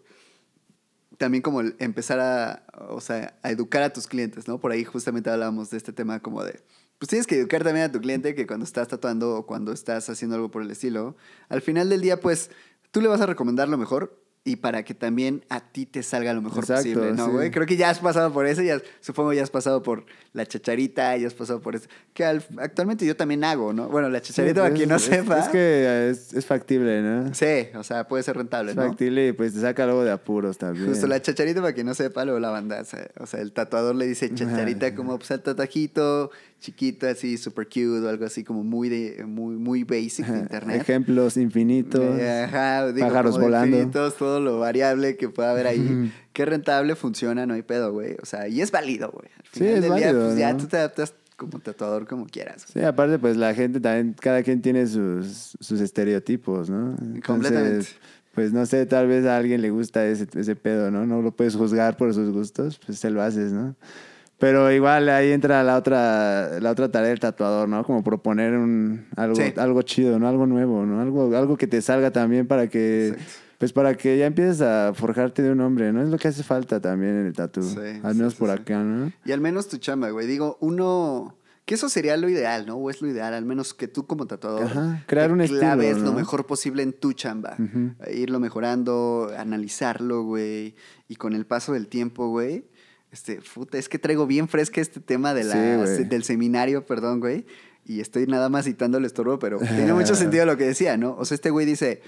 también como el empezar a, o sea, a educar a tus clientes, ¿no? Por ahí justamente hablábamos de este tema como de, pues tienes que educar también a tu cliente que cuando estás tatuando o cuando estás haciendo algo por el estilo, al final del día, pues, tú le vas a recomendar lo mejor y para que también a ti te salga lo mejor Exacto, posible, ¿no, sí. güey? Creo que ya has pasado por eso, ya supongo ya has pasado por la chacharita, ya has pasado por eso, que al- actualmente yo también hago, ¿no? Bueno, la chacharita, Sí, para pues, quien no es- sepa, Es que es, es factible, ¿no? sí, o sea, puede ser rentable, Es ¿no? factible y pues te saca algo de apuros también. Justo la chacharita, para quien no sepa, luego la banda, o sea, el tatuador le dice chacharita como pues el tatuajito chiquito, así, super cute o algo así como muy de, muy, muy basic de internet. Ejemplos infinitos. Ajá, digo, pájaros volando. infinitos, todo lo variable que pueda haber ahí. Qué rentable funciona, no hay pedo, güey. O sea, y es válido, güey. Al Sí, es del día, válido, pues ya ¿no? tú te adaptas como tatuador como quieras. Sí, aparte, pues la gente también, cada quien tiene sus, sus estereotipos, ¿no? Entonces, Completamente. Pues no sé, tal vez a alguien le gusta ese, ese pedo, ¿no? No lo puedes juzgar por sus gustos, pues se lo haces, ¿no? Pero igual ahí entra la otra, la otra tarea del tatuador, ¿no? Como proponer un, algo, Sí. algo chido, ¿no? Algo nuevo, ¿no? Algo, algo que te salga también para que, Exacto. pues para que ya empieces a forjarte de un hombre, ¿no? Es lo que hace falta también en el tatu. Sí, al menos sí, por sí. acá, ¿no? Y al menos tu chamba, güey. Digo, uno. Que eso sería lo ideal, ¿no? O es lo ideal, al menos que tú como tatuador. Ajá, crear un estilo, claves lo mejor posible en tu chamba. Eh, Irlo mejorando, analizarlo, güey. Y con el paso del tiempo, güey. Este, puta, es que traigo bien fresca este tema de la, Sí, del seminario, perdón, güey. Y estoy nada más citando el estorbo, pero tiene mucho *laughs* sentido lo que decía, ¿no? O sea, este güey dice,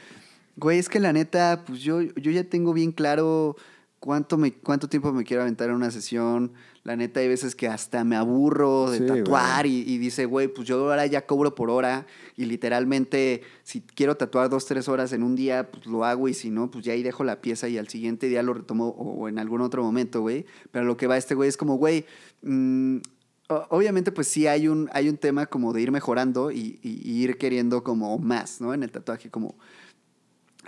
güey, es que la neta, pues yo, yo ya tengo bien claro cuánto, me, cuánto tiempo me quiero aventar en una sesión. La neta, hay veces que hasta me aburro de Sí, tatuar y, y dice, güey, pues yo ahora ya cobro por hora y literalmente si quiero tatuar dos, tres horas en un día, pues lo hago y si no, pues ya ahí dejo la pieza y al siguiente día lo retomo o, o en algún otro momento, güey. Pero lo que va este güey es como, güey, mm, obviamente pues sí hay un, hay un tema como de ir mejorando y, y- y ir queriendo como más, ¿no? En el tatuaje como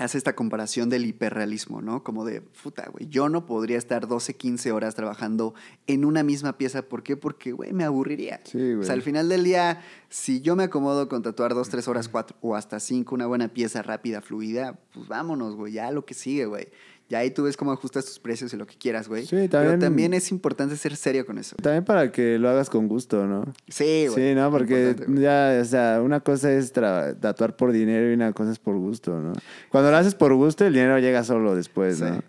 hace esta comparación del hiperrealismo, ¿no? Como de, puta, güey, yo no podría estar 12, 15 horas trabajando en una misma pieza. ¿Por qué? Porque, güey, me aburriría. Sí, güey. O sea, al final del día, si yo me acomodo con tatuar 2, 3 horas, 4 o hasta 5, una buena pieza rápida, fluida, pues vámonos, güey, ya lo que sigue, güey. Ya ahí tú ves cómo ajustas tus precios y lo que quieras, güey. Sí, Pero también- también es importante ser serio con eso. También para que lo hagas con gusto, ¿no? Sí, güey. Sí, ¿no? Porque ya, o sea, una cosa es tatuar por dinero y una cosa es por gusto, ¿no? Cuando lo haces por gusto, el dinero llega solo después, Sí. ¿no?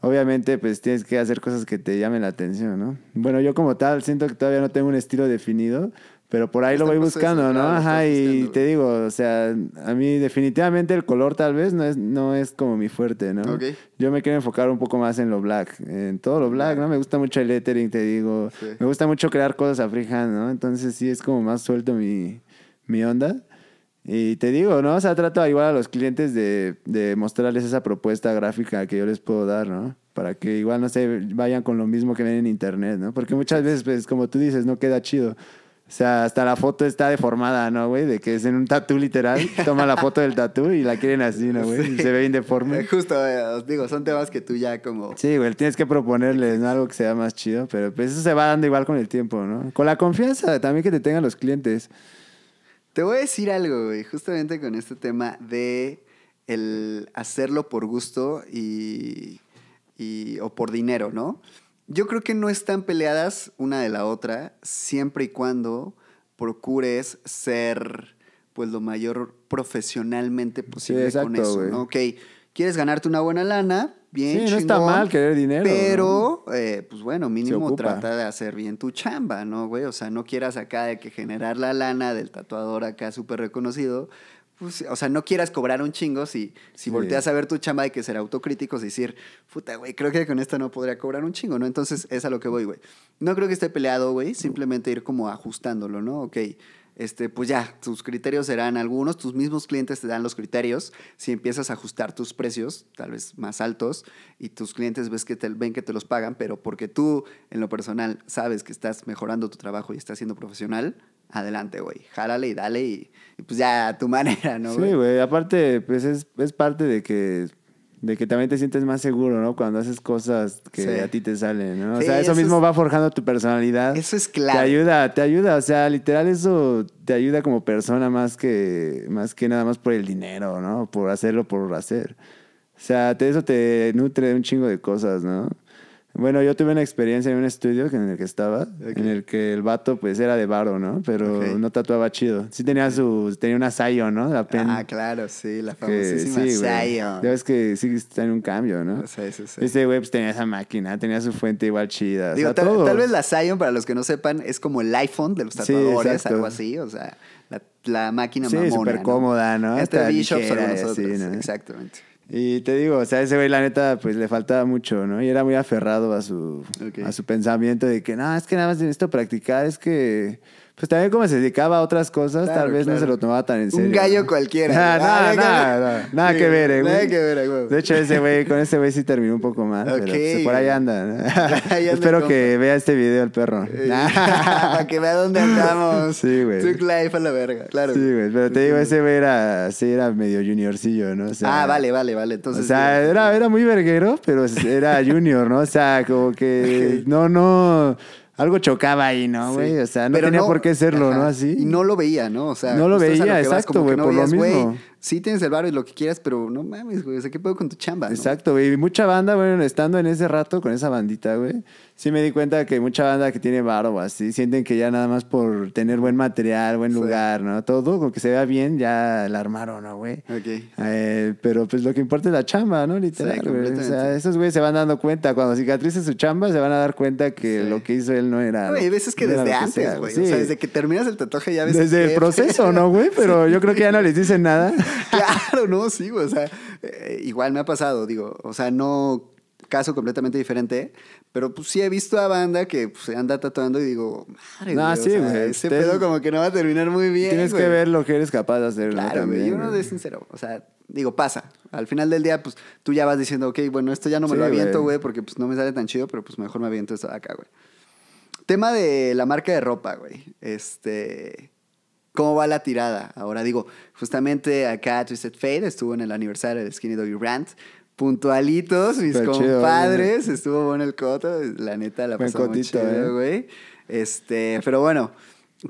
Obviamente, pues tienes que hacer cosas que te llamen la atención, ¿no? Bueno, yo como tal siento que todavía no tengo un estilo definido, pero por ahí Está lo voy buscando, ¿no? Ajá, y te digo, o sea, a mí definitivamente el color tal vez no es, no es como mi fuerte, ¿no? Ok. Yo me quiero enfocar un poco más en lo black, en todo lo black, ¿no? Me gusta mucho el lettering, te digo. Sí. Me gusta mucho crear cosas a freehand, ¿no? Entonces sí es como más suelto mi, mi onda. Y te digo, ¿no? O sea, trato igual a los clientes de, de mostrarles esa propuesta gráfica que yo les puedo dar, ¿no? Para que igual, no sé, vayan con lo mismo que ven en internet, ¿no? Porque muchas veces, pues, como tú dices, no queda chido. O sea, hasta la foto está deformada, ¿no, güey? De que es en un tatú literal. Toma la foto del tatú y la quieren así, ¿no, güey? Y Sí. Se ve bien deforme. Eh, Justo, eh, os digo, son temas que tú ya como... Sí, güey, tienes que proponerles ¿no? algo que sea más chido, pero pues eso se va dando igual con el tiempo, ¿no? Con la confianza también que te tengan los clientes. Te voy a decir algo, güey, justamente con este tema de el hacerlo por gusto y y, o por dinero, ¿no? Yo creo que no están peleadas una de la otra siempre y cuando procures ser pues lo mayor profesionalmente posible con exacto, eso. ¿no? Ok, quieres ganarte una buena lana, bien Sí, no está mal querer dinero, Pero, eh, pues bueno, mínimo trata de hacer bien tu chamba, ¿no, güey? O sea, no quieras acá de que generar la lana del tatuador acá súper reconocido. Pues, o sea, no quieras cobrar un chingo si, si Sí. volteas a ver tu chamba hay que ser autocríticos y decir, puta, güey, creo que con esta no podría cobrar un chingo, ¿no? Entonces, es a lo que voy, güey. No creo que esté peleado, güey, simplemente ir como ajustándolo, ¿no? Ok, este, pues ya, tus criterios serán algunos, tus mismos clientes te dan los criterios. Si empiezas a ajustar tus precios, tal vez más altos, y tus clientes ves que te, ven que te los pagan, pero porque tú, en lo personal, sabes que estás mejorando tu trabajo y estás siendo profesional, adelante, güey. Jálale y dale y, y pues ya a tu *laughs* manera, ¿no? Sí, güey. Aparte, pues es, es parte de que, de que también te sientes más seguro, ¿no? Cuando haces cosas que Sí. a ti te salen, ¿no? O sea, eso, eso mismo es- va forjando tu personalidad. Eso es Te clave. ayuda, te ayuda. O sea, literal, eso te ayuda como persona más que, más que nada más por el dinero, ¿no? Por hacerlo por hacer. O sea, te- eso te nutre un chingo de cosas, ¿no? Bueno, yo tuve una experiencia en un estudio en el que estaba, en el que el vato pues era de varo, ¿no? Pero no tatuaba chido. Sí tenía su, tenía una Sayo, ¿no? La pen, Ah, claro, sí, la que- famosísima sí, güey. Zion. Ya ves que sí está en un cambio, ¿no? Sí, sí, sí. Ese güey pues, tenía esa máquina, tenía su fuente igual chida. o Digo, sea, tal, todo. tal vez la Zion, para los que no sepan, es como el iPhone de los Sí, tatuadores, algo así. O sea, la, la máquina Sí, mamona. súper ¿no? cómoda, ¿no? Este Hasta Bishop ligera así. ¿no? Exactamente. Y te digo, o sea, ese güey, la neta, pues le faltaba mucho, ¿no? Y era muy aferrado a su, a su pensamiento de que, no, es que nada más necesito practicar, es que. Pues también como se dedicaba a otras cosas, Claro, tal vez no se lo tomaba tan en serio. Un gallo ¿no? cualquiera. Nada, Ah, nada, nada, nada que ver, eh, güey. Nada que ver, güey. De hecho, ese güey, con ese güey sí terminó un poco pero, Ok, pues, *laughs* por ahí anda. ¿no? Ahí anda Espero que vea este video el perro. Para *laughs* que vea dónde andamos. Sí, güey. Took life a la verga, claro. Sí, güey, pero te digo, ese güey era, sí, era medio juniorcillo, ¿no? O sea, ah, vale, vale, vale. Entonces, o sea, era, era muy verguero, pero era junior, ¿no? O sea, como que *laughs* no, no, algo chocaba ahí, ¿no, sí. güey? O sea, no Pero tenía por qué serlo, ajá, ¿no? Así. Y no lo veía, ¿no? O sea, No lo veía, exacto, güey, no por lo veías, güey, mismo. Sí tienes el barro y lo que quieras, pero no mames, güey. O sea, ¿qué pedo con tu chamba? Exacto, güey. Y mucha banda, bueno, estando en ese rato con esa bandita, güey, sí me di cuenta que mucha banda que tiene varo o así, sienten que ya nada más por tener buen material, buen Sí. lugar, ¿no? Todo, con que se vea bien, ya la armaron, ¿no, güey? Ok. Eh, pero pues lo que importa es la chamba, ¿no? Literal, Sí, güey. O sea, esos güeyes se van dando cuenta. Cuando cicatrice su chamba, se van a dar cuenta que Sí. lo que hizo él no era. Güey, hay veces que no desde antes, sea, güey. O sea, desde que terminas el tatuaje ya ves. Desde el proceso. ¿no, güey? Pero yo creo que ya no les dicen nada. *laughs* *laughs* Claro, no, sí, güey. O sea, eh, igual me ha pasado, digo. O sea, no caso completamente diferente, pero pues sí he visto a banda que pues, anda tatuando y digo, madre, No, güey, o sí, sea, güey. Ese pedo como que no va a terminar muy bien. Tienes güey. que ver lo que eres capaz de hacer, ¿no? Claro, güey. También, Y uno güey. es sincero. O sea, digo, pasa. Al final del día, pues tú ya vas diciendo, ok, bueno, esto ya no me Sí, lo aviento, güey. güey, porque pues no me sale tan chido, pero pues mejor me aviento esto de acá, güey. Tema de la marca de ropa, güey. Este. ¿Cómo va la tirada? Ahora digo, justamente acá Twisted Fate estuvo en el aniversario del Skinny Doggy Rant. Puntualitos, mis chido, compadres. estuvo bueno el coto. La neta la pasó muy chido, eh. güey. Este, pero bueno,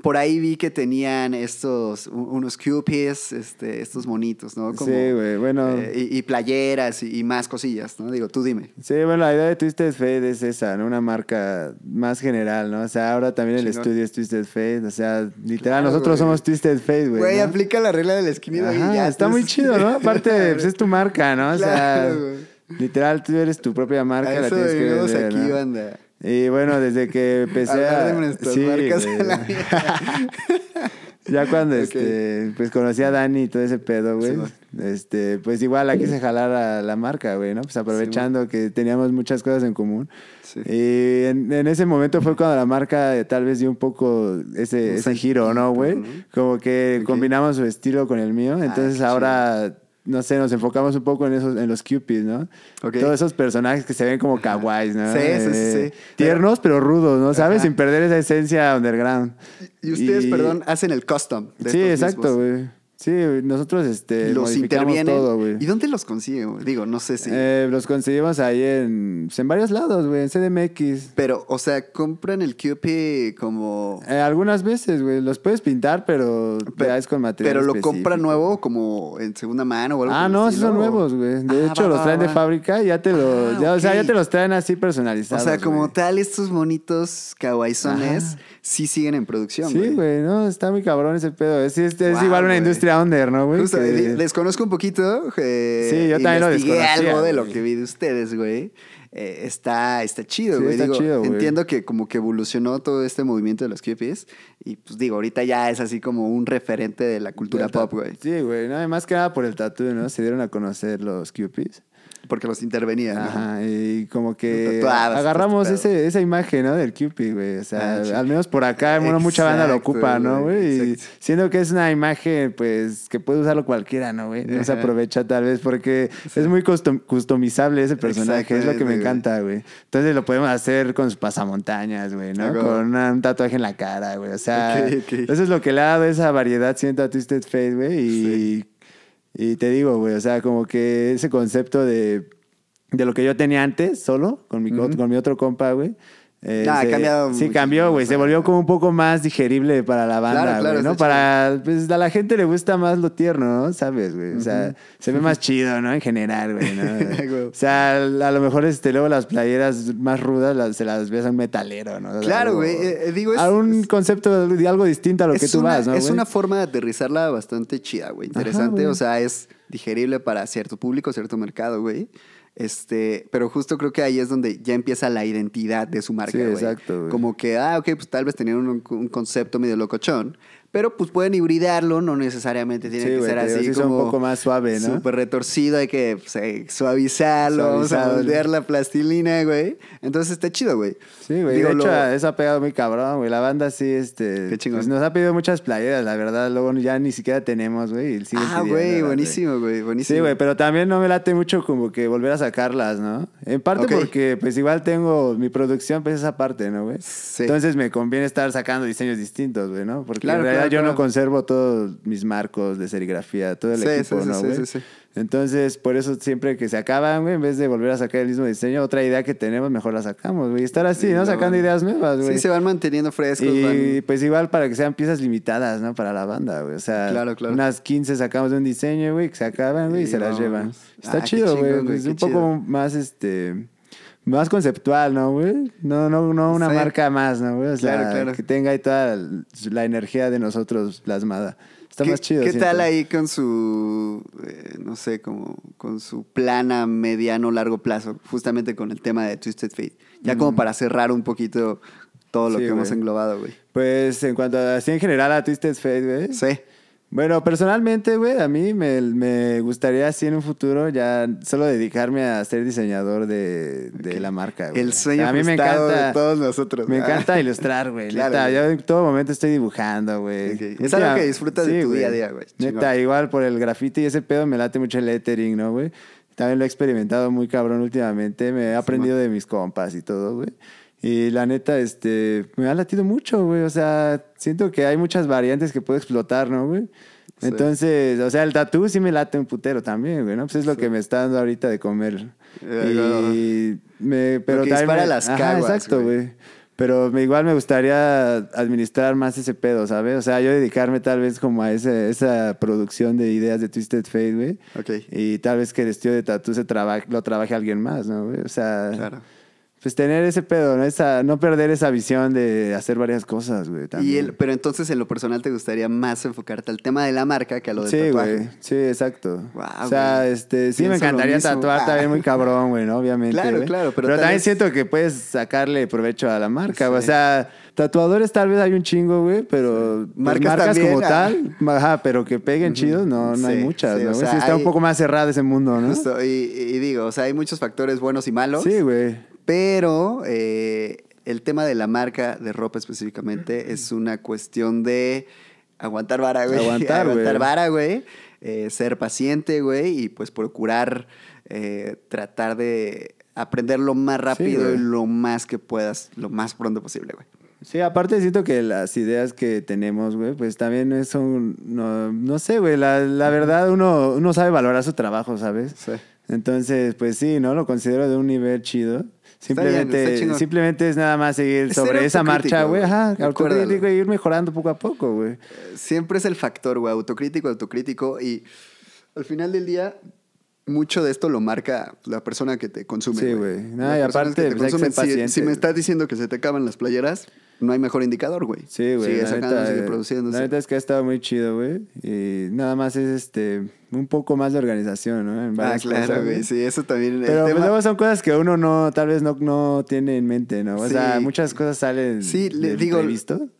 por ahí vi que tenían estos, unos cupies, este, estos monitos, ¿no? Sí, güey, bueno. eh, y, y playeras y, y más cosillas, ¿no? Digo, tú dime. Sí, bueno, la idea de Twisted Fate es esa, ¿no? Una marca más general, ¿no? O sea, ahora también el estudio es Twisted Fate. O sea, literal, Claro, nosotros somos Twisted Fate, güey. Güey, ¿no? aplica la regla del Ajá, ya, está tú- muy chido, ¿no? Aparte, *laughs* pues es tu marca, ¿no? O Claro, sea, güey. literal, tú eres tu propia marca, A la tienes que vender, aquí, ¿no? banda. Y bueno, desde que *laughs* empecé a... de sí, marcas güey. la. *laughs* Ya cuando este, pues conocí a Dani y todo ese pedo, güey. Sí, este, pues igual la quise jalar a la marca, güey, ¿no? Pues aprovechando que teníamos muchas cosas en común. Sí. Y en, en ese momento fue cuando la marca eh, tal vez dio un poco ese, ese giro, ¿no, güey? Como que combinamos su estilo con el mío. Entonces qué ahora, no sé, nos enfocamos un poco en esos, en los Cupids, ¿no? Todos esos personajes que se ven como kawaiis, ¿no? Sí, sí, sí, Eh, sí. Tiernos, pero rudos, ¿no? ¿Sabes? Ajá. Sin perder esa esencia underground. Y ustedes, Y- perdón, hacen el custom. de Sí, exacto, güey. Sí, nosotros este, los intervienen. todo, güey. ¿Y dónde los consiguen? güey? Digo, no sé si. Eh, los conseguimos ahí en, pues, en varios lados, güey, en CDMX. Pero, o sea, compran el QP como. Eh, algunas veces, güey, los puedes pintar, pero Pe- ya es con material Pero lo específico. compran nuevo como en segunda mano o algo Ah, no, sí estilo, son o- nuevos, güey. De Ah, hecho, va, los va, traen de fábrica y ya te lo, Ah, ya, o sea, ya te los traen así O personalizados. sea, como güey. tal, estos monitos kawaiizones Ajá. Sí siguen en producción. Sí, güey, no, está muy cabrón ese pedo. Es, es, es igual una industria under, ¿no, güey? Justo, Que- eh, les conozco un poquito. eh, Sí, yo también lo desconocía, algo de lo que vi de ustedes, güey. Eh, está, está chido, Sí, güey. está Digo, chido, güey. entiendo que como que evolucionó todo este movimiento de los QPs. Y pues digo, ahorita ya es así como un referente de la cultura pop, güey. Sí, güey, no, más que nada por el tatu, ¿no? Se dieron a conocer los QPs. Porque los intervenían. ¿no? Ajá, y como que agarramos ese, esa imagen, ¿no? Del Cupid, güey. O sea, Ah, sí. al menos por acá, bueno, mucha banda lo ocupa, ¿no, güey, siendo que es una imagen, pues, que puede usarlo cualquiera, ¿no, güey? No se aprovecha tal vez porque es muy custom- customizable ese personaje, es lo que me encanta, güey. Entonces lo podemos hacer con sus pasamontañas, güey, ¿no? Con una- un tatuaje en la cara, güey. O sea, eso es lo que le ha dado esa variedad, siento a Twisted Fate, güey. Y, y te digo, güey, o sea, como que ese concepto de, de lo que yo tenía antes, solo, con mi, co- con mi otro compa, güey. Eh, ha se- cambiado Sí, cambió, güey. Se volvió como un poco más digerible para la banda, Claro, ¿no? Para, pues a la gente le gusta más lo tierno, ¿no? ¿Sabes, güey? O sea, se ve más *laughs* chido, ¿no? En general, güey, ¿no? *laughs* O sea, a lo mejor este, luego las playeras más rudas las- se las ves a un metalero, ¿no? Claro, güey, eh, eh, digo, es- A un concepto de algo distinto a lo que tú una, vas, ¿no? Es una forma de aterrizarla bastante chida, güey. Interesante. güey. o sea, es digerible para cierto público, cierto mercado, güey. Este, pero justo creo que ahí es donde ya empieza la identidad de su marca, Sí, exacto. Como que, ah, ok, pues tal vez tenían un, un concepto medio locochón, pero pues pueden hibridarlo, no necesariamente tiene Sí, que ser así sí como un poco más suave, ¿no? Súper retorcido, hay que pues, eh, suavizarlo, vamos a moldear la plastilina, güey. Entonces está chido, güey. Sí, güey. De hecho, lo- eso ha pegado muy cabrón, güey. La banda sí, este. Qué chingón. pues, nos ha pedido muchas playeras, la verdad. Luego ya ni siquiera tenemos, güey. Ah, güey, buenísimo, güey, buenísimo. Sí, güey, pero también no me late mucho como que volver a sacarlas, ¿no? En parte porque, pues igual tengo mi producción, pues esa parte, ¿no, güey? Sí. Entonces me conviene estar sacando diseños distintos, güey, ¿no? Porque Claro, realidad yo no conservo todos mis marcos de serigrafía, todo el Sí, equipo, sí, ¿no, sí, güey? sí. Entonces, por eso siempre que se acaban, güey, en vez de volver a sacar el mismo diseño, otra idea que tenemos, mejor la sacamos, güey. Estar así, Sí, ¿no? no. Sacando ideas nuevas, güey. Sí, se van manteniendo frescos. Y van- pues igual para que sean piezas limitadas, ¿no? Para la banda, güey. O sea, Claro, claro. unas 15 sacamos de un diseño, güey, que se acaban, güey, y, se las llevan. Está Ah, chido, güey. chingón, güey, Es qué un poco más, este... Más conceptual, ¿no, güey? No, no, no una Sí. marca más, ¿no, güey? O sea, Claro, claro. que tenga ahí toda la energía de nosotros plasmada. Está ¿Qué, más chido. ¿Qué siento. tal ahí con su, eh, no sé, como con su plan a mediano, largo plazo, justamente con el tema de Twisted Fate? Ya como para cerrar un poquito todo lo Mm. Sí, que hemos englobado, güey. Pues en cuanto a, así en general a Twisted Fate, güey. Sí. Bueno, personalmente, güey, a mí me, me gustaría así en un futuro ya solo dedicarme a ser diseñador de, de la marca, güey. El sueño a mí me encanta, de todos nosotros. Me Ah. encanta ilustrar, güey. *laughs* Claro, neta, yo en todo momento estoy dibujando, güey. Ok. Es algo que disfrutas de tu día a día, güey. Neta, igual por el graffiti y ese pedo me late mucho el lettering, ¿no, güey? También lo he experimentado muy cabrón últimamente. Me he aprendido de mis compas y todo, güey. Y la neta, este, me ha latido mucho, güey. O sea, siento que hay muchas variantes que puedo explotar, ¿no, güey? Sí. Entonces, o sea, el tatú sí me late un putero también, güey, ¿no? Pues es lo que me está dando ahorita de comer. Eh, Y me, pero también dispara me- las Ajá, caguas, exacto, güey. Pero me, igual me gustaría administrar más ese pedo, ¿sabes? O sea, yo dedicarme tal vez como a ese, esa producción de ideas de Twisted Fate, güey. Ok. Y tal vez que el estudio de tatú se trabaje, lo trabaje alguien más, ¿no, güey? O sea, Claro. Pues tener ese pedo, ¿no? Esa, no perder esa visión de hacer varias cosas, güey. Y el, pero entonces en lo personal te gustaría más enfocarte al tema de la marca que a lo del Sí, tatuaje. güey. Sí, exacto. O sea, güey. este, sí me Pienso encantaría tatuar Ah. también muy cabrón, güey, ¿no? Obviamente. Claro, güey. claro, pero también vez- siento que puedes sacarle provecho a la marca. Sí. O sea, tatuadores tal vez hay un chingo, güey, pero pues, Marcas marcas, también, como ah. tal, ajá, pero que peguen chidos, no, no hay muchas, o sea, sí está hay- un poco más cerrado ese mundo, ¿no? Justo, y, y digo, o sea, hay muchos factores buenos y malos. Sí, güey. Pero eh, el tema de la marca de ropa específicamente es una cuestión de aguantar vara, güey. Aguantar, *laughs* güey. aguantar vara, güey. eh, ser paciente, güey. Y pues procurar eh, tratar de aprender lo más rápido y lo más que puedas, lo más pronto posible, güey. Sí, aparte siento que las ideas que tenemos, güey, pues también son, no, no sé, güey, la, la verdad uno, uno sabe valorar su trabajo, ¿sabes? Sí. Entonces, pues sí, ¿no? Lo considero de un nivel chido. Está bien, Simplemente, está simplemente es nada más seguir sobre esa marcha, güey. Ajá, autocrítico y ir mejorando poco a poco, güey. Siempre es el factor, güey, autocrítico, autocrítico. Y al final del día, mucho de esto lo marca la persona que te consume. Sí, güey. No, y aparte, que te pues, consumen. Si- si, me estás diciendo que se te acaban las playeras, no hay mejor indicador, güey. Sí, güey. Sigue sacando, neta, sigue eh, produciéndose. La neta es que ha estado muy chido, güey. Y nada más es este un poco más de organización, ¿no? En ah, claro, güey. Sí, eso también. Pero pues, tema- luego son cosas que uno no, tal vez no, no tiene en mente, ¿no? O sea, muchas cosas salen Sí, le digo,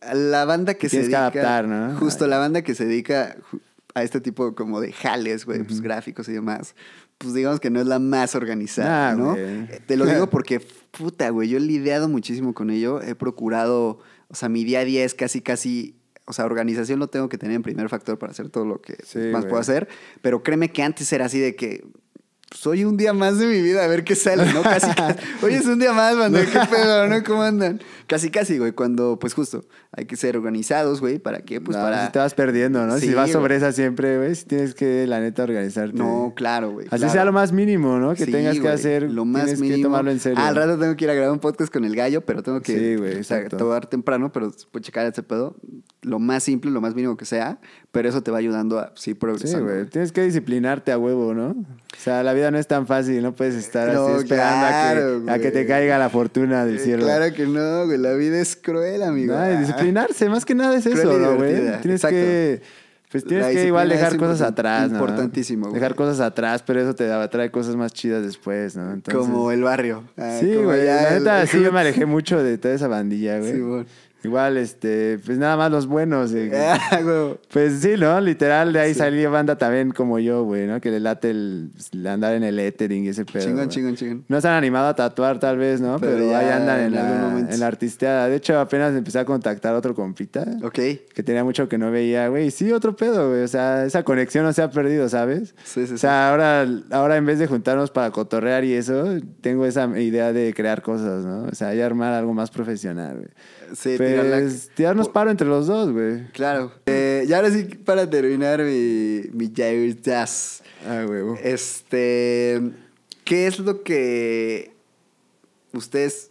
a la banda que se Tienes que dedica... adaptar, ¿no? Justo, la banda que se dedica a este tipo como de jales, güey, pues gráficos y demás, pues digamos que no es la más organizada, Nah, ¿no? güey. Eh, Te lo digo *laughs* porque, puta, güey, yo he lidiado muchísimo con ello, he procurado, o sea, mi día a día es casi, casi... O sea, organización lo tengo que tener en primer factor para hacer todo lo que Sí, más güey. puedo hacer. Pero créeme que antes era así de que soy un día más de mi vida, a ver qué sale, ¿no? Casi, *laughs* casi. Hoy es un día más, banda, qué pedo, ¿no? ¿Cómo andan? Casi, casi, güey, cuando, pues justo, hay que ser organizados, güey, ¿para qué? Pues No, para... si te vas perdiendo, ¿no? Sí, si vas sobre güey. esa siempre, güey, si tienes que, la neta, organizarte. No, claro, güey. Así claro. sea lo más mínimo, ¿no? Que Sí, tengas que hacer. lo más tienes mínimo. que tomarlo en serio. Ah, al rato tengo que ir a grabar un podcast con el gallo, pero tengo que Sí, güey, exacto. tomar temprano, pero pues checar ese pedo. Lo más simple, lo más mínimo que sea, pero eso te va ayudando a sí Sí, progresar. güey. Tienes que disciplinarte a huevo, ¿no? O sea, la vida no es tan fácil, no puedes estar No, así esperando a, que, a que te caiga la fortuna del Eh, cielo. claro que no, güey. La vida es cruel, amigo. No, disciplinarse, más que nada es Cruel eso, y ¿no, güey? Tienes exacto. que, pues tienes que igual dejar cosas atrás, ¿no? importantísimo, güey. Dejar cosas atrás, pero eso te da, trae cosas más chidas después, ¿no? Entonces, Como el barrio. Ah, Sí, güey, la el- neta, sí, yo me alejé mucho de toda esa bandilla, güey. Sí, güey. Igual, este, pues nada más los buenos, eh, *laughs* Ah. Pues sí, ¿no? Literal, de ahí Sí. salió banda también como yo, güey, ¿no? Que le late el, el andar en el lettering y ese pedo. Chingón, chingón, chingón. No se han animado a tatuar tal vez, ¿no? Pero Pero, ya ahí andan en en la, en la artisteada. De hecho, apenas empecé a contactar a otro compita. Ok. Que tenía mucho que no veía, güey. Sí, otro pedo, güey. O sea, esa conexión no se ha perdido, ¿sabes? Sí, sí, sí. O sea, ahora, ahora en vez de juntarnos para cotorrear y eso, tengo esa idea de crear cosas, ¿no? O sea, y armar algo más profesional, güey. Sí, Pues, tirarnos paro entre los dos, güey. Claro. Eh, y ahora sí, para terminar mi, mi Jair Jazz. Ah, güey. Este. ¿Qué es lo que. Ustedes.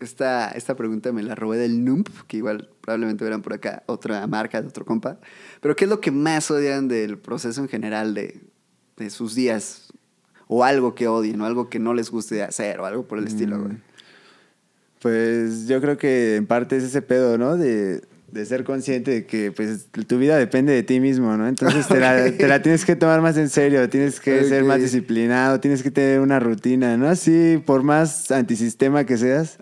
Esta, esta pregunta me la robé del NUMP, que igual probablemente verán por acá otra marca de otro compa. Pero ¿qué es lo que más odian del proceso en general de, de sus días? O algo que odien, o algo que no les guste hacer, o algo por el estilo, Mm. güey. Pues yo creo que en parte es ese pedo, ¿no? De, de ser consciente de que pues tu vida depende de ti mismo, ¿no? Entonces te, la, *laughs* Ok. te la tienes que tomar más en serio, tienes que ser más disciplinado, tienes que tener una rutina, ¿no? Así, por más antisistema que seas,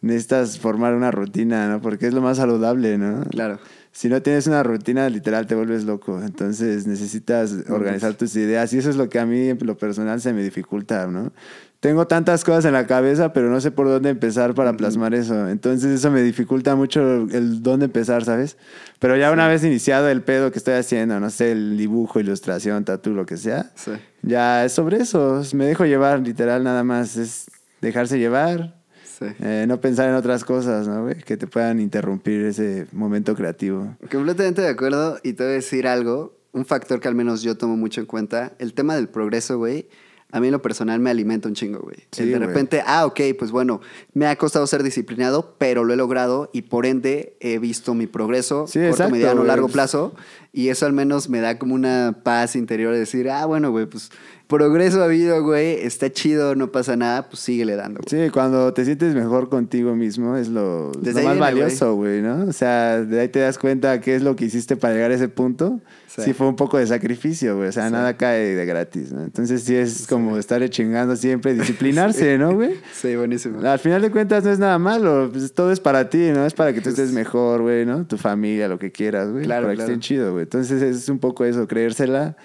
necesitas formar una rutina, ¿no? Porque es lo más saludable, ¿no? claro. Si no tienes una rutina, literal te vuelves loco. Entonces necesitas organizar tus ideas. Y eso es lo que a mí, en lo personal, se me dificulta, ¿no? Tengo tantas cosas en la cabeza, pero no sé por dónde empezar para plasmar eso. Entonces eso me dificulta mucho el dónde empezar, ¿sabes? Pero ya una vez iniciado el pedo que estoy haciendo, no sé, el dibujo, ilustración, tatu, lo que sea, Sí. ya es sobre eso. Me dejo llevar, literal, nada más. Es dejarse llevar, Sí. eh, no pensar en otras cosas, ¿no, güey? Que te puedan interrumpir ese momento creativo. Completamente de acuerdo y te voy a decir algo, un factor que al menos yo tomo mucho en cuenta, el tema del progreso, güey. A mí en lo personal me alimenta un chingo, güey. Sí, de güey. repente, ah, ok, pues bueno, me ha costado ser disciplinado, pero lo he logrado y por ende he visto mi progreso, Sí, corto, exacto, mediano, güey. largo plazo. Y eso al menos me da como una paz interior de decir, ah, bueno, güey, pues progreso ha habido, güey, está chido, no pasa nada, pues síguele dando, güey. Sí, cuando te sientes mejor contigo mismo es lo, lo más viene, valioso, güey, ¿no? O sea, de ahí te das cuenta qué es lo que hiciste para llegar a ese punto. Sí. Sí, fue un poco de sacrificio, güey. O sea, Sí. nada cae de gratis, ¿no? Entonces sí es como estarle chingando siempre, *laughs* disciplinarse, ¿no, güey? Sí, buenísimo. Al final de cuentas no es nada malo, pues todo es para ti, ¿no? Es para que tú estés mejor, güey, ¿no? Tu familia, lo que quieras, güey. Claro, para que claro. estén chido, güey. Entonces es un poco eso, creérsela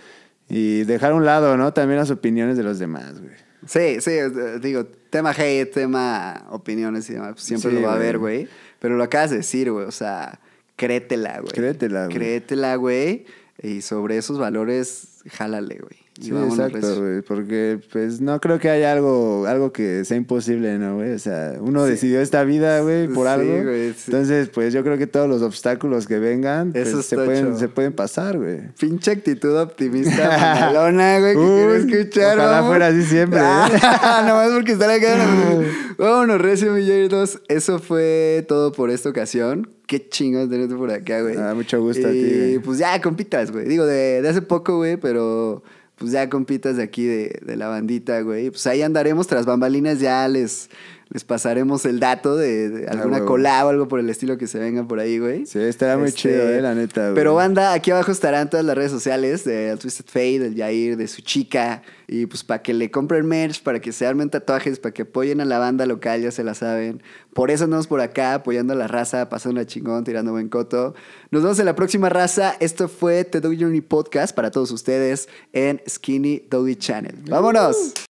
y dejar a un lado, ¿no? También las opiniones de los demás, güey. Sí, sí, eh, digo, tema hate, tema opiniones y demás, pues siempre Sí, lo va a haber, güey. Pero lo acabas de decir, güey, o sea, créetela, güey. Créetela, güey. Créetela, güey. Y sobre esos valores, jálale, güey. Y Sí, exacto, recio. güey, porque pues no creo que haya algo, algo que sea imposible, ¿no, güey? O sea, uno Sí. decidió esta vida, güey, por Sí, algo. güey, sí. Entonces, pues yo creo que todos los obstáculos que vengan, pues, Eso se, está pueden, se pueden pasar, güey. Pinche actitud optimista, *laughs* mamalona, güey, que Uy, quiero escuchar. ojalá vamos. fuera así siempre, ¿eh? *laughs* Ah, Nomás porque están acá. *laughs* Vámonos, Recio Millardos. Eso fue todo por esta ocasión. Qué chingón tenerte por acá, güey. Ah, mucho gusto a ti, Y güey. pues ya compitas, güey. Digo, de, de hace poco, güey, pero pues ya compitas de aquí de, de la bandita, güey. Pues ahí andaremos tras bambalinas, ya les, les pasaremos el dato de, de alguna collab o algo por el estilo que se venga por ahí, güey. Sí, estará muy Este, chido, eh, la neta, güey. Pero banda, aquí abajo estarán todas las redes sociales de Twisted Fate, del Jair, de su chica. Y pues para que le compren merch, para que se armen tatuajes, para que apoyen a la banda local, ya se la saben. Por eso andamos por acá, apoyando a la raza, pasando la chingón, tirando buen coto. Nos vemos en la próxima raza. Esto fue The Doggy Journey Podcast para todos ustedes en Skinny Doggy Channel. ¡Vámonos!